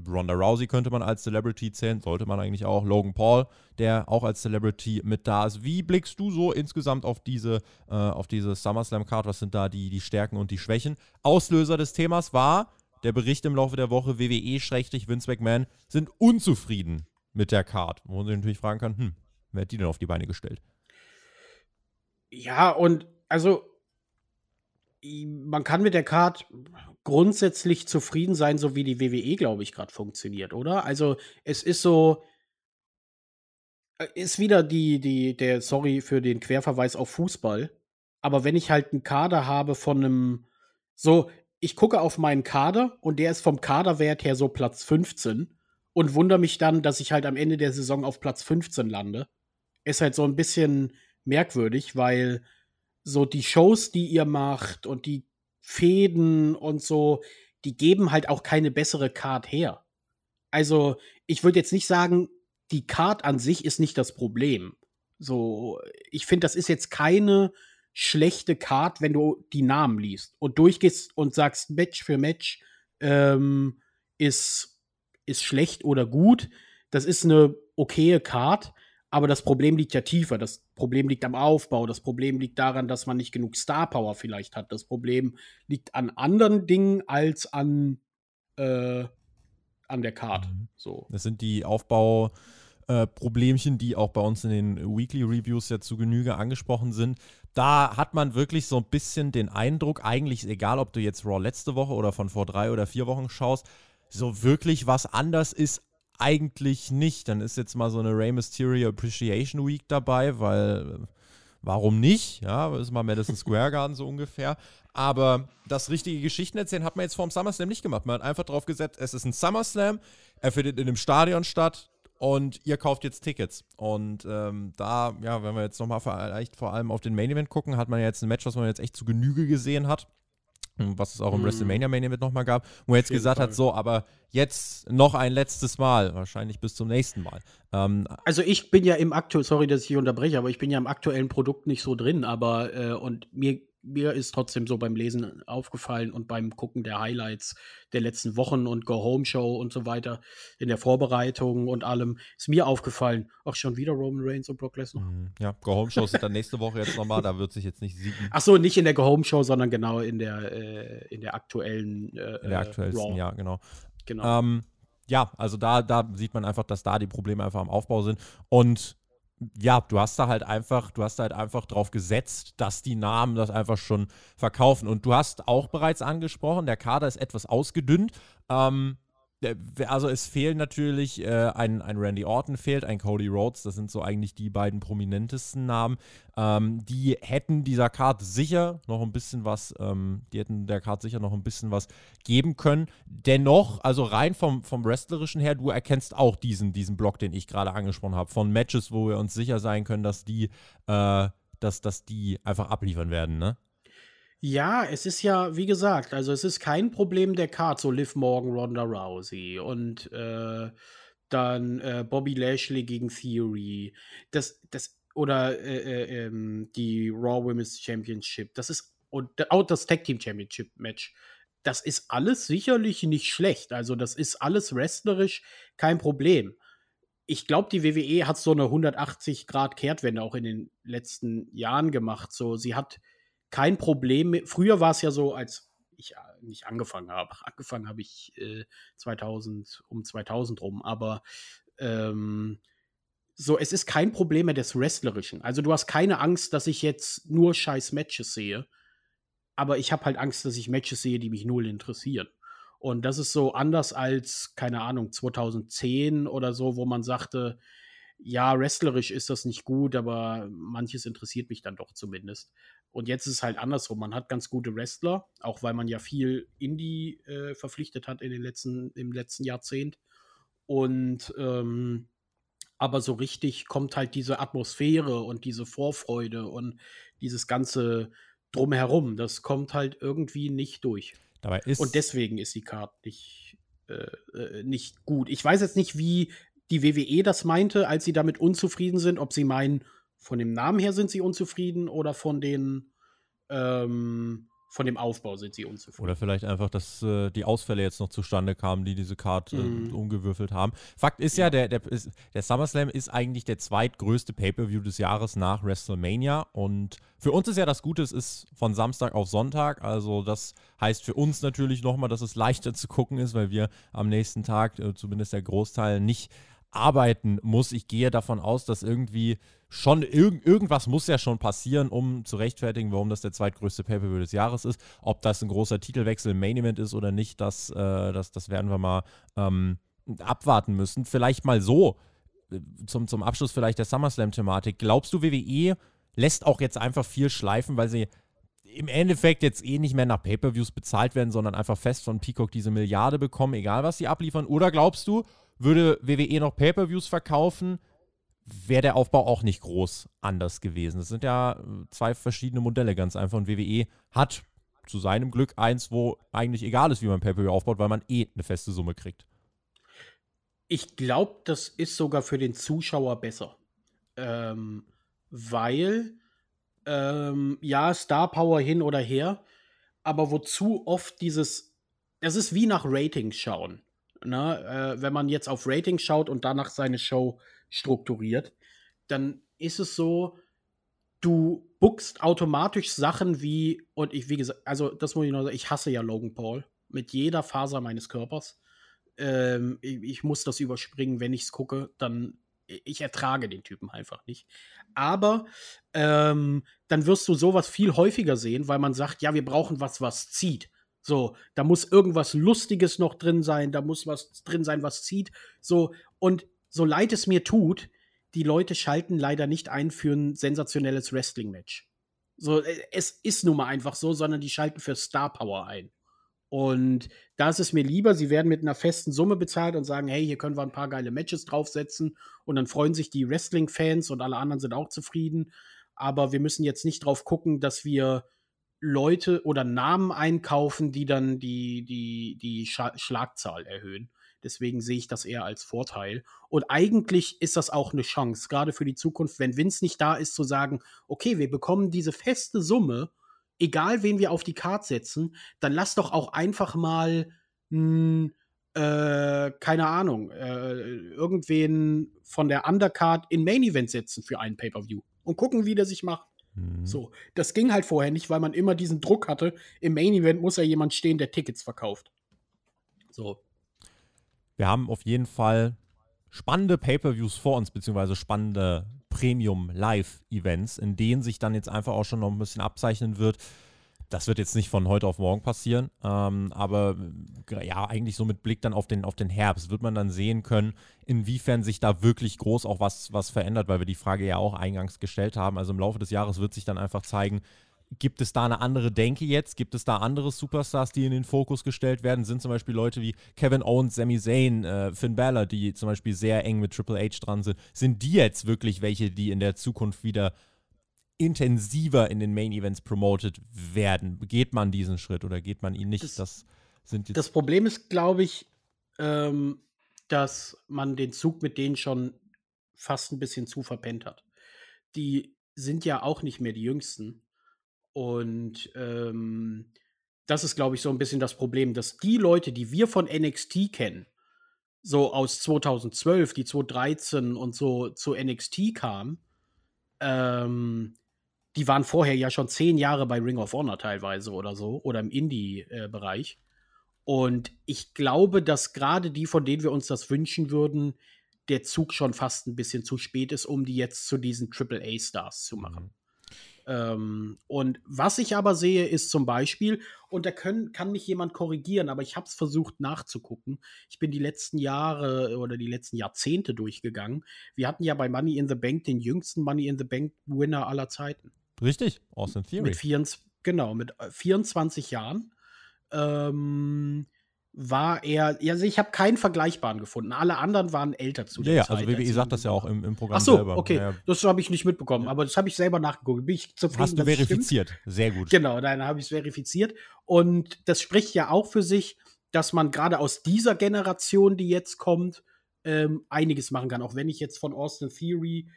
Ronda Rousey könnte man als Celebrity zählen, sollte man eigentlich auch. Logan Paul, der auch als Celebrity mit da ist. Wie blickst du so insgesamt auf diese, äh, auf diese SummerSlam-Card? Was sind da die, die Stärken und die Schwächen? Auslöser des Themas war der Bericht im Laufe der Woche, WWE-Vince McMahon sind unzufrieden mit der Card. Wo man sich natürlich fragen kann, hm, wer hat die denn auf die Beine gestellt? Ja, und also man kann mit der Card grundsätzlich zufrieden sein, so wie die WWE, glaube ich, gerade funktioniert, oder? Also es ist so, äh, ist wieder die, die, der, sorry für den Querverweis auf Fußball, aber wenn ich halt einen Kader habe von einem, so, ich gucke auf meinen Kader und der ist vom Kaderwert her so Platz 15 und wundere mich dann, dass ich halt am Ende der Saison auf Platz 15 lande. Ist halt so ein bisschen merkwürdig, weil so die Shows, die ihr macht und die Fäden und so, die geben halt auch keine bessere Card her. Also, ich würde jetzt nicht sagen, die Card an sich ist nicht das Problem. So, ich finde, das ist jetzt keine schlechte Card, wenn du die Namen liest und durchgehst und sagst, Match für Match ähm, ist, ist schlecht oder gut. Das ist eine okaye Card, aber das Problem liegt ja tiefer. Das Problem liegt am Aufbau. Das Problem liegt daran, dass man nicht genug Star Power vielleicht hat. Das Problem liegt an anderen Dingen als an, äh, an der Card. Mhm. So. Das sind die Aufbauproblemchen, äh, die auch bei uns in den Weekly Reviews ja zu Genüge angesprochen sind. Da hat man wirklich so ein bisschen den Eindruck, eigentlich egal, ob du jetzt Raw letzte Woche oder von vor drei oder vier Wochen schaust, so wirklich was anders ist eigentlich nicht. Dann ist jetzt mal so eine Rey Mysterio Appreciation Week dabei, weil äh, warum nicht? Ja, ist mal Madison Square Garden so ungefähr. Aber das richtige Geschichten erzählen hat man jetzt vor dem SummerSlam nicht gemacht. Man hat einfach drauf gesetzt, es ist ein SummerSlam, er findet in einem Stadion statt und ihr kauft jetzt Tickets. Und ähm, da, ja, wenn wir jetzt nochmal vielleicht vor allem auf den Main Event gucken, hat man ja jetzt ein Match, was man jetzt echt zu Genüge gesehen hat was es auch im mhm. WrestleMania Main Event nochmal gab, wo er jetzt gesagt Fall. hat, so, aber jetzt noch ein letztes Mal, wahrscheinlich bis zum nächsten Mal. Ähm, also ich bin ja im aktuellen, sorry, dass ich unterbreche, aber ich bin ja im aktuellen Produkt nicht so drin, aber äh, und mir mir ist trotzdem so beim Lesen aufgefallen und beim Gucken der Highlights der letzten Wochen und Go Home Show und so weiter in der Vorbereitung und allem ist mir aufgefallen, auch schon wieder Roman Reigns und Brock Lesnar. Mhm. Ja, Go Home Show sind dann nächste Woche jetzt nochmal, da wird sich jetzt nicht siegen. Ach so, nicht in der Go Home Show, sondern genau in der äh, in der aktuellen äh, in der aktuellsten, Raw. ja, genau. Genau. Ähm, ja, also da, da sieht man einfach, dass da die Probleme einfach am Aufbau sind und ja, du hast da halt einfach, du hast halt einfach drauf gesetzt, dass die Namen das einfach schon verkaufen. Und du hast auch bereits angesprochen, der Kader ist etwas ausgedünnt. Ähm, also es fehlen natürlich, äh, ein, ein Randy Orton fehlt, ein Cody Rhodes, das sind so eigentlich die beiden prominentesten Namen. Ähm, die hätten dieser Card sicher noch ein bisschen was, ähm, die hätten der Card sicher noch ein bisschen was geben können. Dennoch, also rein vom, vom Wrestlerischen her, du erkennst auch diesen, diesen Block, den ich gerade angesprochen habe, von Matches, wo wir uns sicher sein können, dass die, äh, dass, dass die einfach abliefern werden, ne? Ja, es ist ja, wie gesagt, also es ist kein Problem der Card, so Liv Morgan, Ronda Rousey und äh, dann äh, Bobby Lashley gegen Theory. Das, das, oder äh, äh ähm, die Raw Women's Championship. Das ist, und auch das Tag Team Championship Match. Das ist alles sicherlich nicht schlecht. Also, das ist alles wrestlerisch kein Problem. Ich glaube, die WWE hat so eine 180-Grad-Kehrtwende auch in den letzten Jahren gemacht. So, sie hat kein Problem. Mit, früher war es ja so, als ich äh, nicht angefangen habe. Angefangen habe ich äh, 2000, um 2000 rum, aber ähm, so, es ist kein Problem mehr des Wrestlerischen. Also du hast keine Angst, dass ich jetzt nur scheiß Matches sehe, aber ich habe halt Angst, dass ich Matches sehe, die mich null interessieren. Und das ist so anders als, keine Ahnung, 2010 oder so, wo man sagte, ja, wrestlerisch ist das nicht gut, aber manches interessiert mich dann doch zumindest. Und jetzt ist es halt andersrum. Man hat ganz gute Wrestler, auch weil man ja viel Indie äh, verpflichtet hat in den letzten, im letzten Jahrzehnt. Und ähm, aber so richtig kommt halt diese Atmosphäre und diese Vorfreude und dieses ganze drumherum, das kommt halt irgendwie nicht durch. und deswegen ist die Karte nicht, äh, äh, nicht gut. Ich weiß jetzt nicht, wie die WWE das meinte, als sie damit unzufrieden sind, ob sie meinen, von dem Namen her sind sie unzufrieden oder von den ähm, von dem Aufbau sind sie unzufrieden. Oder vielleicht einfach, dass äh, die Ausfälle jetzt noch zustande kamen, die diese Karte mm. umgewürfelt haben. Fakt ist ja, ja der, der, ist, der SummerSlam ist eigentlich der zweitgrößte Pay-Per-View des Jahres nach WrestleMania. Und für uns ist ja das Gute, es ist von Samstag auf Sonntag. Also das heißt für uns natürlich nochmal, dass es leichter zu gucken ist, weil wir am nächsten Tag, äh, zumindest der Großteil, nicht arbeiten muss. Ich gehe davon aus, dass irgendwie schon irg irgendwas muss ja schon passieren, um zu rechtfertigen, warum das der zweitgrößte Pay-Per-View des Jahres ist. Ob das ein großer Titelwechsel im Main Event ist oder nicht, das, äh, das, das werden wir mal ähm, abwarten müssen. Vielleicht mal so, äh, zum, zum Abschluss vielleicht der SummerSlam-Thematik. Glaubst du, WWE lässt auch jetzt einfach viel schleifen, weil sie im Endeffekt jetzt eh nicht mehr nach Pay-Per-Views bezahlt werden, sondern einfach fest von Peacock diese Milliarde bekommen, egal was sie abliefern? Oder glaubst du, würde WWE noch Pay-Per-Views verkaufen, wäre der Aufbau auch nicht groß anders gewesen. Es sind ja äh, zwei verschiedene Modelle ganz einfach und WWE hat zu seinem Glück eins, wo eigentlich egal ist, wie man Pay-Per-View aufbaut, weil man eh eine feste Summe kriegt. Ich glaube, das ist sogar für den Zuschauer besser. Ähm, weil, ähm, ja, Star Power hin oder her, aber wozu oft dieses, es ist wie nach Ratings schauen. Ne? Äh, wenn man jetzt auf Ratings schaut und danach seine Show strukturiert, dann ist es so, du buchst automatisch Sachen wie, und ich, wie gesagt, also das muss ich noch sagen, ich hasse ja Logan Paul mit jeder Faser meines Körpers. Ähm, ich, ich, muss das überspringen, wenn ich es gucke, dann ich ertrage den Typen einfach nicht. Aber ähm, dann wirst du sowas viel häufiger sehen, weil man sagt, ja, wir brauchen was, was zieht. So, da muss irgendwas Lustiges noch drin sein, da muss was drin sein, was zieht. So, und so leid es mir tut, die Leute schalten leider nicht ein für ein sensationelles Wrestling-Match. So, äh, es ist nun mal einfach so, sondern die schalten für Star Power ein. Und da ist es mir lieber, sie werden mit einer festen Summe bezahlt und sagen, hey, hier können wir ein paar geile Matches draufsetzen und dann freuen sich die Wrestling-Fans und alle anderen sind auch zufrieden. Aber wir müssen jetzt nicht drauf gucken, dass wir Leute oder Namen einkaufen, die dann die, die, die Schlagzahl erhöhen. Deswegen sehe ich das eher als Vorteil. Und eigentlich ist das auch eine Chance, gerade für die Zukunft, wenn Vince nicht da ist, zu sagen, okay, wir bekommen diese feste Summe, egal wen wir auf die Karte setzen, dann lass doch auch einfach mal, mh, äh, keine Ahnung, äh, irgendwen von der Undercard in Main Event setzen für einen Pay-Per-View und gucken, wie der sich macht. Mhm. So, das ging halt vorher nicht, weil man immer diesen Druck hatte. Im Main Event muss ja jemand stehen, der Tickets verkauft. So. Wir haben auf jeden Fall spannende Pay-per-Views vor uns, beziehungsweise spannende Premium-Live-Events, in denen sich dann jetzt einfach auch schon noch ein bisschen abzeichnen wird, das wird jetzt nicht von heute auf morgen passieren, ähm, aber äh, ja, eigentlich so mit Blick dann auf den, auf den Herbst wird man dann sehen können, inwiefern sich da wirklich groß auch was, was verändert, weil wir die Frage ja auch eingangs gestellt haben. Also im Laufe des Jahres wird sich dann einfach zeigen, gibt es da eine andere Denke jetzt? Gibt es da andere Superstars, die in den Fokus gestellt werden? Sind zum Beispiel Leute wie Kevin Owens, Sami Zayn, äh, Finn Balor, die zum Beispiel sehr eng mit Triple H dran sind? Sind die jetzt wirklich welche, die in der Zukunft wieder intensiver in den Main Events promoted werden. Geht man diesen Schritt oder geht man ihn nicht? Das, das sind das Problem ist, glaube ich, ähm, dass man den Zug mit denen schon fast ein bisschen zu verpennt hat. Die sind ja auch nicht mehr die Jüngsten. Und ähm, das ist, glaube ich, so ein bisschen das Problem, dass die Leute, die wir von NXT kennen, so aus 2012, die 2013 und so zu NXT kamen, ähm, die waren vorher ja schon zehn Jahre bei Ring of Honor teilweise oder so oder im Indie-Bereich. Und ich glaube, dass gerade die, von denen wir uns das wünschen würden, der Zug schon fast ein bisschen zu spät ist, um die jetzt zu diesen AAA-Stars zu machen. Mhm. Ähm, und was ich aber sehe, ist zum Beispiel, und da können, kann mich jemand korrigieren, aber ich habe es versucht nachzugucken. Ich bin die letzten Jahre oder die letzten Jahrzehnte durchgegangen. Wir hatten ja bei Money in the Bank den jüngsten Money in the Bank-Winner aller Zeiten. Richtig, Austin Theory. Mit 24, genau, mit 24 äh, Jahren ähm, war er, also ich habe keinen vergleichbaren gefunden. Alle anderen waren älter zu der ja, Zeit. Ja, also WWE sagt das ja auch im, im Programm Ach so, selber. okay, ja. das habe ich nicht mitbekommen, aber das habe ich selber nachgeguckt. Bin ich zufrieden, Hast du verifiziert, sehr gut. Genau, dann habe ich es verifiziert und das spricht ja auch für sich, dass man gerade aus dieser Generation, die jetzt kommt, ähm, einiges machen kann. Auch wenn ich jetzt von Austin Theory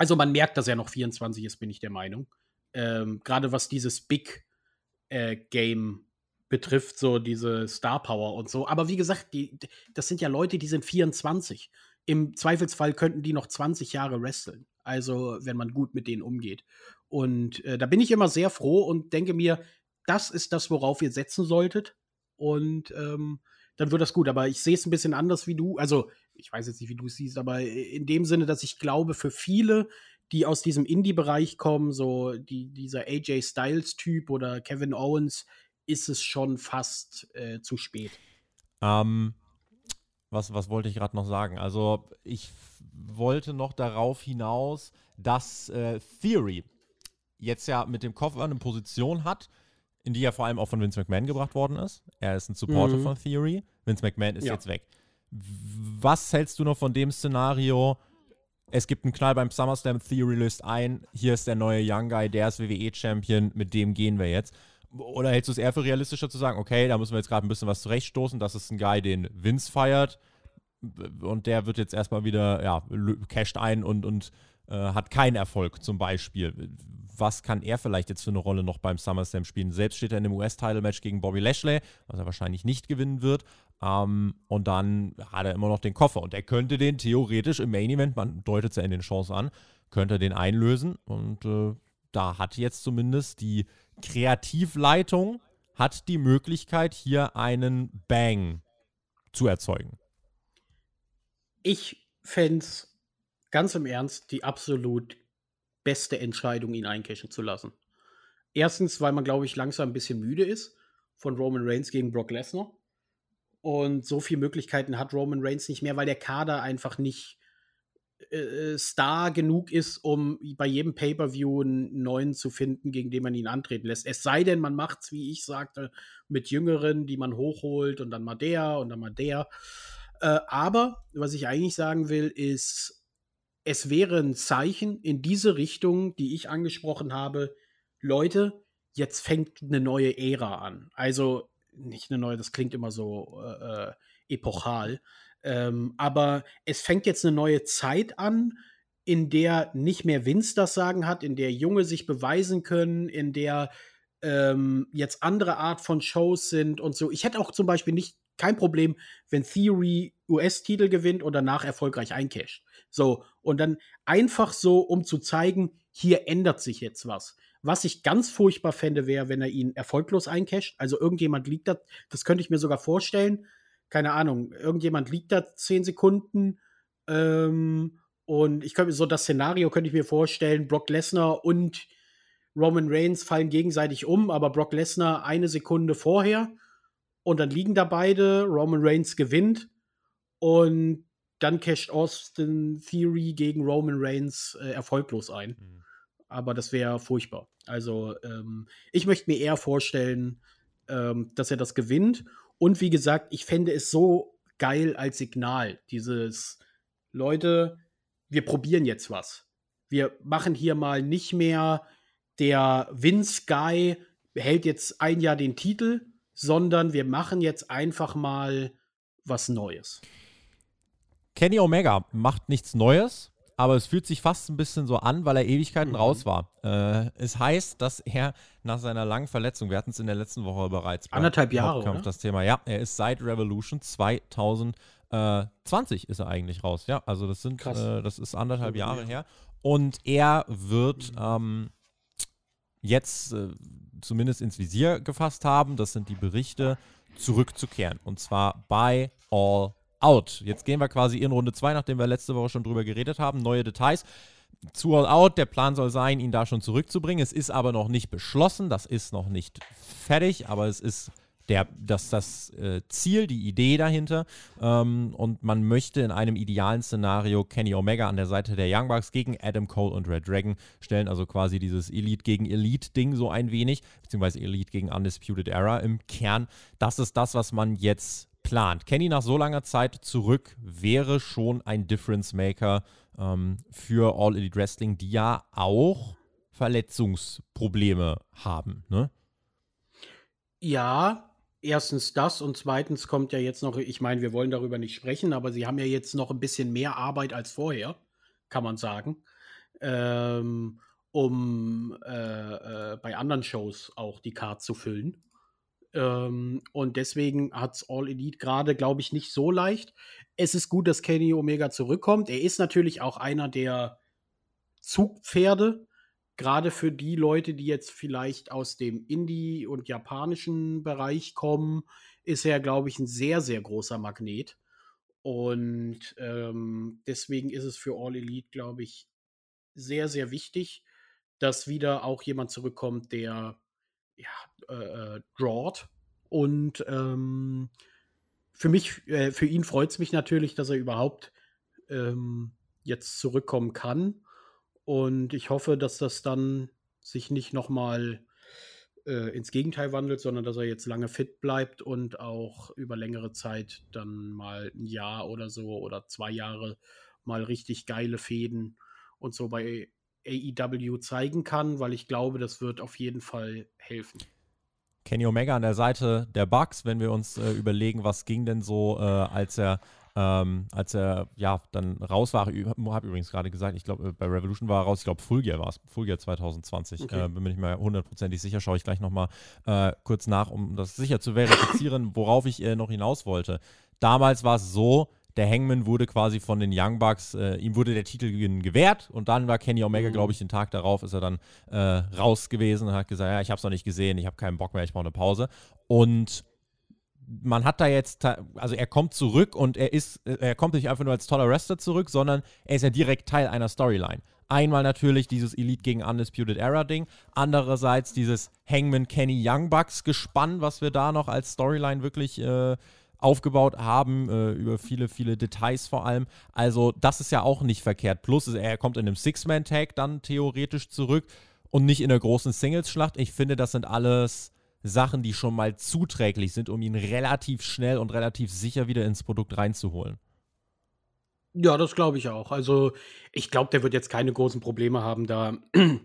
also man merkt, dass er noch 24 ist, bin ich der Meinung. Ähm, Gerade was dieses Big äh, Game betrifft, so diese Star Power und so. Aber wie gesagt, die, das sind ja Leute, die sind 24. Im Zweifelsfall könnten die noch 20 Jahre wresteln. Also, wenn man gut mit denen umgeht. Und äh, da bin ich immer sehr froh und denke mir, das ist das, worauf ihr setzen solltet. Und ähm, dann wird das gut. Aber ich sehe es ein bisschen anders wie du. Also, ich weiß jetzt nicht, wie du es siehst, aber in dem Sinne, dass ich glaube, für viele, die aus diesem Indie-Bereich kommen, so die, dieser AJ Styles-Typ oder Kevin Owens, ist es schon fast äh, zu spät. Ähm, was, was wollte ich gerade noch sagen? Also, ich wollte noch darauf hinaus, dass äh, Theory jetzt ja mit dem Koffer eine Position hat, in die er vor allem auch von Vince McMahon gebracht worden ist. Er ist ein Supporter mhm. von Theory. Vince McMahon ist ja. jetzt weg. Was hältst du noch von dem Szenario? Es gibt einen Knall beim SummerSlam, Theory löst ein, hier ist der neue Young Guy, der ist WWE-Champion, mit dem gehen wir jetzt. Oder hältst du es eher für realistischer zu sagen, okay, da müssen wir jetzt gerade ein bisschen was zurechtstoßen, das ist ein Guy, den Vince feiert und der wird jetzt erstmal wieder, ja, casht ein und, und äh, hat keinen Erfolg zum Beispiel was kann er vielleicht jetzt für eine Rolle noch beim SummerSlam spielen. Selbst steht er in einem US-Title-Match gegen Bobby Lashley, was er wahrscheinlich nicht gewinnen wird. Ähm, und dann hat er immer noch den Koffer. Und er könnte den theoretisch im Main-Event, man deutet es ja in den Chancen an, könnte den einlösen. Und äh, da hat jetzt zumindest die Kreativleitung hat die Möglichkeit, hier einen Bang zu erzeugen. Ich fände es ganz im Ernst die absolut beste Entscheidung, ihn eincashen zu lassen. Erstens, weil man, glaube ich, langsam ein bisschen müde ist von Roman Reigns gegen Brock Lesnar. Und so viele Möglichkeiten hat Roman Reigns nicht mehr, weil der Kader einfach nicht äh, Star genug ist, um bei jedem Pay-Per-View einen neuen zu finden, gegen den man ihn antreten lässt. Es sei denn, man macht es, wie ich sagte, mit Jüngeren, die man hochholt und dann mal der und dann mal der. Äh, aber was ich eigentlich sagen will, ist, es wäre ein Zeichen in diese Richtung, die ich angesprochen habe. Leute, jetzt fängt eine neue Ära an. Also nicht eine neue, das klingt immer so äh, äh, epochal. Ähm, aber es fängt jetzt eine neue Zeit an, in der nicht mehr Vince das Sagen hat, in der Junge sich beweisen können, in der ähm, jetzt andere Art von Shows sind und so. Ich hätte auch zum Beispiel nicht kein Problem, wenn Theory US-Titel gewinnt und danach erfolgreich eincasht. So, und dann einfach so, um zu zeigen, hier ändert sich jetzt was. Was ich ganz furchtbar fände, wäre, wenn er ihn erfolglos eincasht. Also irgendjemand liegt da, das könnte ich mir sogar vorstellen. Keine Ahnung, irgendjemand liegt da zehn Sekunden. Ähm, und ich könnte so das Szenario könnte ich mir vorstellen, Brock Lesnar und Roman Reigns fallen gegenseitig um, aber Brock Lesnar eine Sekunde vorher und dann liegen da beide, Roman Reigns gewinnt und dann casht Austin Theory gegen Roman Reigns äh, erfolglos ein. Mhm. Aber das wäre furchtbar. Also ähm, ich möchte mir eher vorstellen, ähm, dass er das gewinnt. Und wie gesagt, ich fände es so geil als Signal. Dieses, Leute, wir probieren jetzt was. Wir machen hier mal nicht mehr der Vince Guy hält jetzt ein Jahr den Titel, sondern wir machen jetzt einfach mal was Neues. Kenny Omega macht nichts Neues, aber es fühlt sich fast ein bisschen so an, weil er Ewigkeiten mhm. raus war. Äh, es heißt, dass er nach seiner langen Verletzung, wir hatten es in der letzten Woche bereits anderthalb Jahre, oder? das Thema. Ja, er ist seit Revolution 2020 ist er eigentlich raus. Ja, also das sind, äh, das ist anderthalb Jahre her. Und er wird mhm. ähm, jetzt äh, zumindest ins Visier gefasst haben. Das sind die Berichte zurückzukehren. Und zwar bei All Out. Jetzt gehen wir quasi in Runde 2, nachdem wir letzte Woche schon drüber geredet haben. Neue Details. Zu All Out, der Plan soll sein, ihn da schon zurückzubringen. Es ist aber noch nicht beschlossen, das ist noch nicht fertig, aber es ist der, das, das äh, Ziel, die Idee dahinter. Ähm, und man möchte in einem idealen Szenario Kenny Omega an der Seite der Young Bucks gegen Adam Cole und Red Dragon stellen. Also quasi dieses Elite gegen Elite-Ding so ein wenig, beziehungsweise Elite gegen Undisputed Era im Kern. Das ist das, was man jetzt plant. Kenny nach so langer Zeit zurück wäre schon ein Difference Maker ähm, für All Elite Wrestling, die ja auch Verletzungsprobleme haben. Ne? Ja, erstens das und zweitens kommt ja jetzt noch, ich meine, wir wollen darüber nicht sprechen, aber sie haben ja jetzt noch ein bisschen mehr Arbeit als vorher, kann man sagen, ähm, um äh, äh, bei anderen Shows auch die Card zu füllen. Ähm, und deswegen hat es All Elite gerade, glaube ich, nicht so leicht. Es ist gut, dass Kenny Omega zurückkommt. Er ist natürlich auch einer der Zugpferde, gerade für die Leute, die jetzt vielleicht aus dem Indie- und japanischen Bereich kommen, ist er, glaube ich, ein sehr, sehr großer Magnet. Und ähm, deswegen ist es für All Elite, glaube ich, sehr, sehr wichtig, dass wieder auch jemand zurückkommt, der ja, äh, äh drawt. Und ähm, für mich, äh, für ihn freut es mich natürlich, dass er überhaupt ähm, jetzt zurückkommen kann. Und ich hoffe, dass das dann sich nicht nochmal äh, ins Gegenteil wandelt, sondern dass er jetzt lange fit bleibt und auch über längere Zeit dann mal ein Jahr oder so oder zwei Jahre mal richtig geile Fäden und so bei AEW zeigen kann, weil ich glaube, das wird auf jeden Fall helfen. Kenny Omega an der Seite der Bucks, wenn wir uns äh, überlegen, was ging denn so, äh, als er ähm, als er ja dann raus war, ich habe übrigens gerade gesagt, ich glaube, bei Revolution war er raus, ich glaube, Fulgier war es, Fulgier 2020. Okay. Äh, bin mir nicht mehr hundertprozentig sicher, schaue ich gleich nochmal äh, kurz nach, um das sicher zu verifizieren, worauf ich äh, noch hinaus wollte. Damals war es so, der Hangman wurde quasi von den Young Bucks, äh, ihm wurde der Titel gewährt und dann war Kenny Omega, mhm. glaube ich, den Tag darauf ist er dann äh, raus gewesen und hat gesagt, ja, ich habe es noch nicht gesehen, ich habe keinen Bock mehr, ich brauche eine Pause. Und man hat da jetzt, also er kommt zurück und er ist, er kommt nicht einfach nur als toller Wrestler zurück, sondern er ist ja direkt Teil einer Storyline. Einmal natürlich dieses Elite gegen Undisputed Era Ding, andererseits dieses Hangman Kenny Young Bucks Gespann, was wir da noch als Storyline wirklich äh, aufgebaut haben, äh, über viele, viele Details vor allem. Also das ist ja auch nicht verkehrt. Plus er kommt in einem Six-Man-Tag dann theoretisch zurück und nicht in der großen Singles-Schlacht. Ich finde, das sind alles Sachen, die schon mal zuträglich sind, um ihn relativ schnell und relativ sicher wieder ins Produkt reinzuholen. Ja, das glaube ich auch. Also ich glaube, der wird jetzt keine großen Probleme haben, da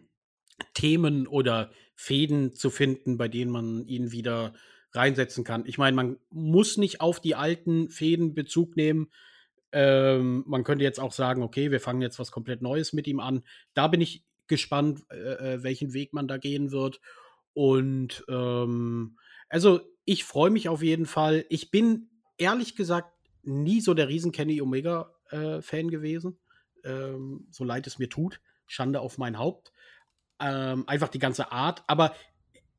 Themen oder Fäden zu finden, bei denen man ihn wieder reinsetzen kann. Ich meine, man muss nicht auf die alten Fäden Bezug nehmen. Ähm, man könnte jetzt auch sagen, okay, wir fangen jetzt was komplett Neues mit ihm an. Da bin ich gespannt, äh, äh welchen Weg man da gehen wird. Und ähm, also ich freue mich auf jeden Fall. Ich bin ehrlich gesagt nie so der riesen Kenny Omega-Fan äh, gewesen. Ähm, so leid es mir tut. Schande auf mein Haupt. Ähm, einfach die ganze Art. Aber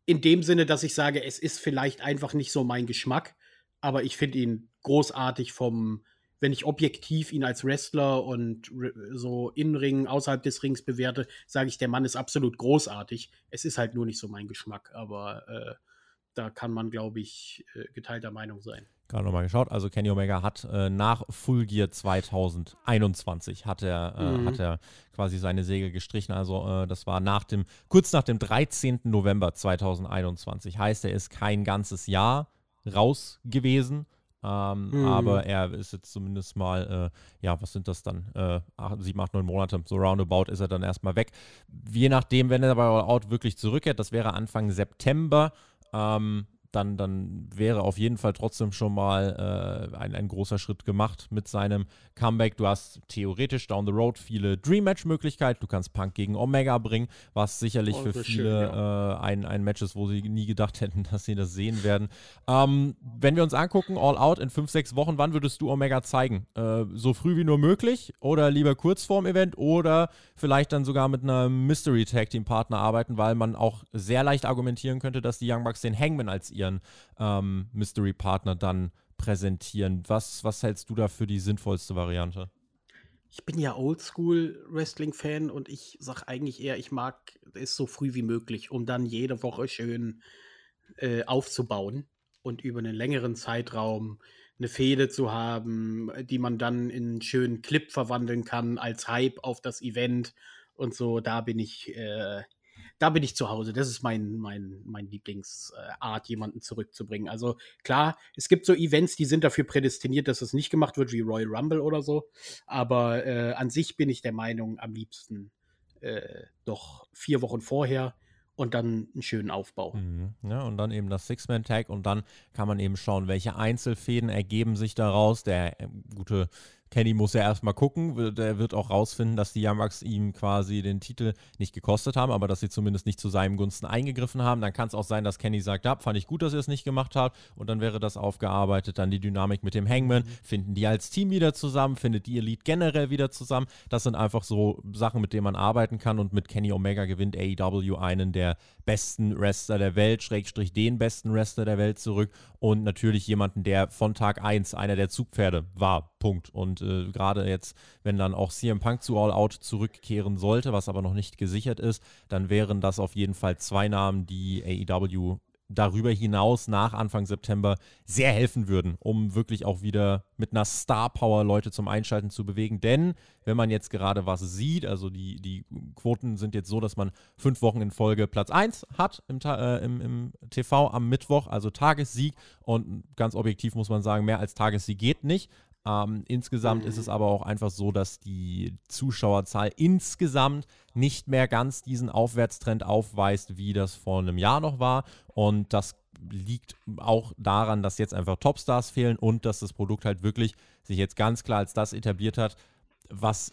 in dem Sinne, dass ich sage, es ist vielleicht einfach nicht so mein Geschmack. Aber ich finde ihn großartig vom, wenn ich objektiv ihn als Wrestler und so in Ring, außerhalb des Rings bewerte, sage ich, der Mann ist absolut großartig. Es ist halt nur nicht so mein Geschmack, aber äh, da kann man, glaube ich, äh, geteilter Meinung sein. Gerade nochmal geschaut. Also Kenny Omega hat äh, nach Full Gear 2021 hat er, äh, mhm. hat er quasi seine Segel gestrichen. Also äh, das war nach dem, kurz nach dem 13. November 2021. Heißt, er ist kein ganzes Jahr raus gewesen. Ähm, mhm. Aber er ist jetzt zumindest mal, äh, ja, was sind das dann? Äh, acht, sieben, acht, neun Monate. So roundabout ist er dann erstmal weg. Je nachdem, wenn er bei All Out wirklich zurückkehrt, das wäre Anfang September. Ähm, dann, dann wäre auf jeden Fall trotzdem schon mal äh, ein, ein großer Schritt gemacht mit seinem Comeback. Du hast theoretisch down the road viele Dream Match-Möglichkeiten. Du kannst Punk gegen Omega bringen, was sicherlich oh, für viele schön, ja. äh, ein, ein Match ist, wo sie nie gedacht hätten, dass sie das sehen werden. Ähm, wenn wir uns angucken, All Out in fünf, sechs Wochen, wann würdest du Omega zeigen? Äh, so früh wie nur möglich oder lieber kurz vorm Event oder vielleicht dann sogar mit einer Mystery Tag Team Partner arbeiten, weil man auch sehr leicht argumentieren könnte, dass die Young Bucks den Hangman als ihr ihren ähm, Mystery Partner dann präsentieren. Was, was hältst du da für die sinnvollste Variante? Ich bin ja Oldschool-Wrestling-Fan und ich sag eigentlich eher, ich mag es so früh wie möglich, um dann jede Woche schön äh, aufzubauen und über einen längeren Zeitraum eine Fehde zu haben, die man dann in einen schönen Clip verwandeln kann als Hype auf das Event und so. Da bin ich äh, da bin ich zu Hause. Das ist mein, mein, mein Lieblingsart, jemanden zurückzubringen. Also klar, es gibt so Events, die sind dafür prädestiniert, dass es nicht gemacht wird, wie Royal Rumble oder so. Aber äh, an sich bin ich der Meinung, am liebsten äh, doch vier Wochen vorher und dann einen schönen Aufbau. Mhm. Ja, und dann eben das Six-Man-Tag und dann kann man eben schauen, welche Einzelfäden ergeben sich daraus. Der äh, gute Kenny muss ja erstmal gucken. Der wird auch rausfinden, dass die Yamax ihm quasi den Titel nicht gekostet haben, aber dass sie zumindest nicht zu seinem Gunsten eingegriffen haben. Dann kann es auch sein, dass Kenny sagt, ja, fand ich gut, dass ihr es nicht gemacht habt. Und dann wäre das aufgearbeitet. Dann die Dynamik mit dem Hangman. Mhm. Finden die als Team wieder zusammen? Findet die Elite generell wieder zusammen? Das sind einfach so Sachen, mit denen man arbeiten kann. Und mit Kenny Omega gewinnt AEW einen der besten Wrestler der Welt, Schrägstrich den besten Wrestler der Welt zurück. Und natürlich jemanden, der von Tag 1 einer der Zugpferde war. Punkt. Und äh, gerade jetzt, wenn dann auch CM Punk zu All Out zurückkehren sollte, was aber noch nicht gesichert ist, dann wären das auf jeden Fall zwei Namen, die AEW darüber hinaus nach Anfang September sehr helfen würden, um wirklich auch wieder mit einer Star Power Leute zum Einschalten zu bewegen. Denn wenn man jetzt gerade was sieht, also die, die Quoten sind jetzt so, dass man fünf Wochen in Folge Platz 1 hat im, äh, im, im TV am Mittwoch, also Tagessieg. Und ganz objektiv muss man sagen, mehr als Tagessieg geht nicht. Ähm, insgesamt ist es aber auch einfach so, dass die Zuschauerzahl insgesamt nicht mehr ganz diesen Aufwärtstrend aufweist, wie das vor einem Jahr noch war. Und das liegt auch daran, dass jetzt einfach Topstars fehlen und dass das Produkt halt wirklich sich jetzt ganz klar als das etabliert hat, was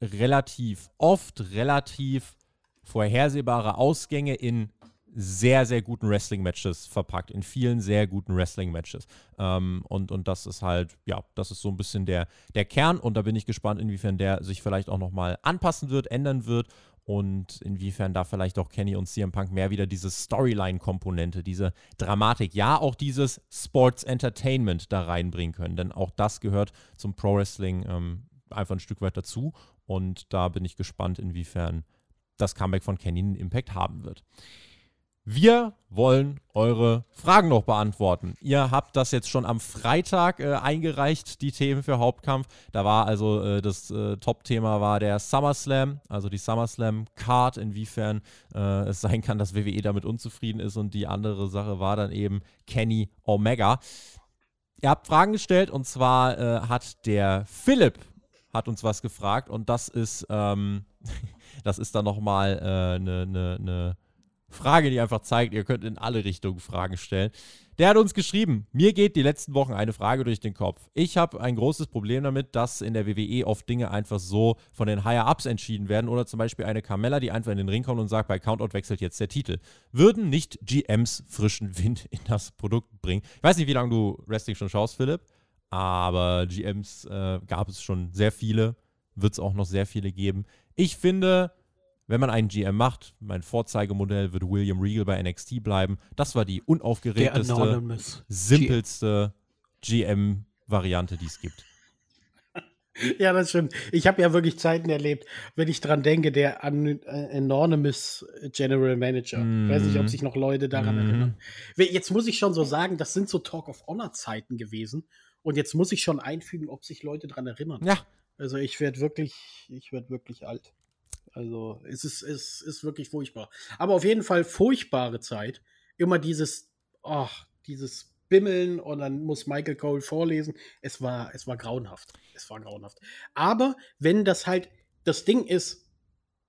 relativ oft relativ vorhersehbare Ausgänge in sehr, sehr guten Wrestling-Matches verpackt, in vielen sehr guten Wrestling-Matches. Ähm, und, und das ist halt, ja, das ist so ein bisschen der, der Kern und da bin ich gespannt, inwiefern der sich vielleicht auch nochmal anpassen wird, ändern wird und inwiefern da vielleicht auch Kenny und CM Punk mehr wieder diese Storyline-Komponente, diese Dramatik, ja auch dieses Sports Entertainment da reinbringen können, denn auch das gehört zum Pro Wrestling ähm, einfach ein Stück weit dazu und da bin ich gespannt, inwiefern das Comeback von Kenny einen Impact haben wird. Wir wollen eure Fragen noch beantworten. Ihr habt das jetzt schon am Freitag äh, eingereicht, die Themen für Hauptkampf. Da war also äh, das äh, Top-Thema war der SummerSlam, also die SummerSlam-Card, inwiefern äh, es sein kann, dass WWE damit unzufrieden ist. Und die andere Sache war dann eben Kenny Omega. Ihr habt Fragen gestellt und zwar äh, hat der Philipp hat uns was gefragt und das ist, ähm, das ist dann nochmal eine äh, ne, ne Frage, die einfach zeigt, ihr könnt in alle Richtungen Fragen stellen. Der hat uns geschrieben, mir geht die letzten Wochen eine Frage durch den Kopf. Ich habe ein großes Problem damit, dass in der WWE oft Dinge einfach so von den Higher-Ups entschieden werden oder zum Beispiel eine Carmella, die einfach in den Ring kommt und sagt, bei Countout wechselt jetzt der Titel. Würden nicht GMs frischen Wind in das Produkt bringen? Ich weiß nicht, wie lange du Wrestling schon schaust, Philipp, aber GMs äh, gab es schon sehr viele, wird es auch noch sehr viele geben. Ich finde, wenn man einen GM macht, mein Vorzeigemodell wird William Regal bei NXT bleiben. Das war die unaufgeregteste, simpelste GM-Variante, die es gibt. Ja, das stimmt. Ich habe ja wirklich Zeiten erlebt, wenn ich dran denke, der An äh, Anonymous General Manager. Mm. Ich weiß nicht, ob mhm. sich noch Leute daran mm. erinnern. Jetzt muss ich schon so sagen, das sind so Talk of Honor Zeiten gewesen. Und jetzt muss ich schon einfügen, ob sich Leute daran erinnern. Ja. Also ich werde wirklich, ich werde wirklich alt. Also es ist, es ist wirklich furchtbar. Aber auf jeden Fall furchtbare Zeit. Immer dieses, oh, dieses Bimmeln und dann muss Michael Cole vorlesen. Es war, es war grauenhaft. Es war grauenhaft. Aber wenn das halt, das Ding ist,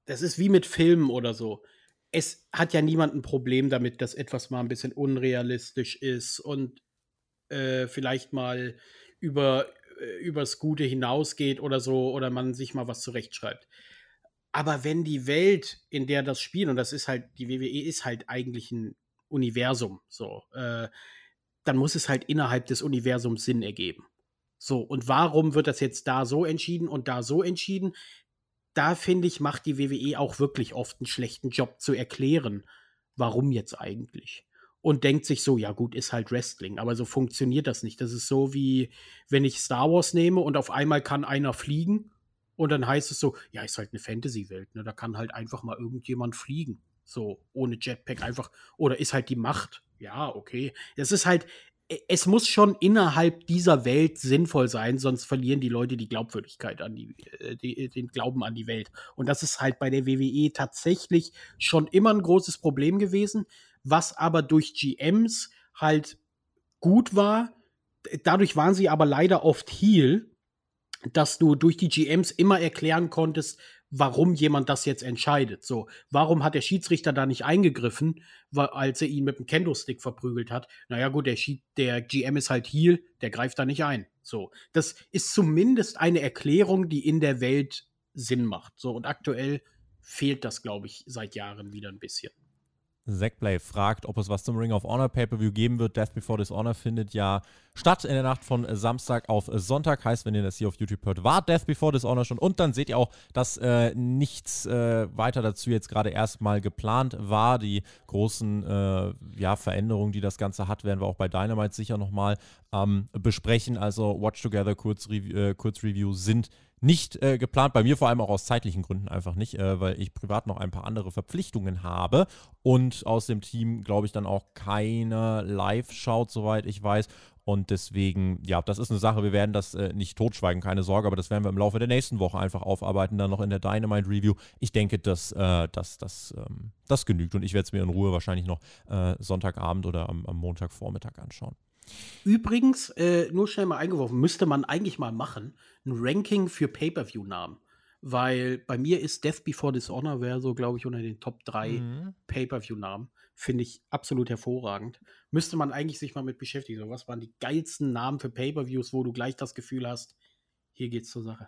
das ist wie mit Filmen oder so. Es hat ja niemand ein Problem damit, dass etwas mal ein bisschen unrealistisch ist und äh, vielleicht mal über äh, übers Gute hinausgeht oder so oder man sich mal was zurechtschreibt. Aber wenn die Welt, in der das Spiel, und das ist halt, die WWE ist halt eigentlich ein Universum, so, äh, dann muss es halt innerhalb des Universums Sinn ergeben. So, und warum wird das jetzt da so entschieden und da so entschieden? Da finde ich, macht die WWE auch wirklich oft einen schlechten Job zu erklären, warum jetzt eigentlich. Und denkt sich so, ja gut, ist halt Wrestling, aber so funktioniert das nicht. Das ist so wie, wenn ich Star Wars nehme und auf einmal kann einer fliegen und dann heißt es so, ja, ist halt eine Fantasy-Welt, ne? Da kann halt einfach mal irgendjemand fliegen. So, ohne Jetpack einfach. Oder ist halt die Macht. Ja, okay. Es ist halt, e, es muss schon innerhalb dieser Welt sinnvoll sein, sonst verlieren die Leute die Glaubwürdigkeit an die, äh, die, den Glauben an die Welt. Und das ist halt bei der WWE tatsächlich schon immer ein großes Problem gewesen, was aber durch GMs halt gut war. Dadurch waren sie aber leider oft Heal, dass du durch die GMs immer erklären konntest, warum jemand das jetzt entscheidet. So, warum hat der Schiedsrichter da nicht eingegriffen, als er ihn mit dem Kendo-Stick verprügelt hat? Naja, gut, der, Schied, der GM ist halt Heal, der greift da nicht ein. So, das ist zumindest eine Erklärung, die in der Welt Sinn macht. So, und aktuell fehlt das, glaube ich, seit Jahren wieder ein bisschen. Zackplay fragt, ob es was zum Ring of Honor Pay-Per-View geben wird. Death Before Dishonor findet ja statt in der Nacht von Samstag auf Sonntag. Heißt, wenn ihr das hier auf YouTube hört, war Death Before Dishonor schon. Und dann seht ihr auch, dass äh, nichts äh, weiter dazu jetzt gerade erstmal geplant war. Die großen äh, ja, Veränderungen, die das Ganze hat, werden wir auch bei Dynamite sicher nochmal ähm, besprechen. Also Watch Together, Kurz, äh, Kurz Review sind nicht äh, geplant. Bei mir vor allem auch aus zeitlichen Gründen einfach nicht, äh, weil ich privat noch ein paar andere Verpflichtungen habe und aus dem Team, glaube ich, dann auch keiner live schaut, soweit ich weiß. Und deswegen, ja, das ist eine Sache. Wir werden das äh, nicht totschweigen, keine Sorge, aber das werden wir im Laufe der nächsten Woche einfach aufarbeiten, dann noch in der Dynamite Review. Ich denke, dass äh, das, das, ähm, das genügt und ich werde es mir in Ruhe wahrscheinlich noch äh, Sonntagabend oder am, am Montagvormittag anschauen. Übrigens, äh, nur schnell mal eingeworfen, müsste man eigentlich mal machen, ein Ranking für Pay-Per-View-Namen. Weil bei mir ist Death Before Dishonor wäre so, glaube ich, unter den Top 3 mhm. Pay-Per-View-Namen. Finde ich absolut hervorragend. Müsste man eigentlich sich mal mit beschäftigen. So, was waren die geilsten Namen für Pay-Per-Views, wo du gleich das Gefühl hast, hier geht's zur Sache.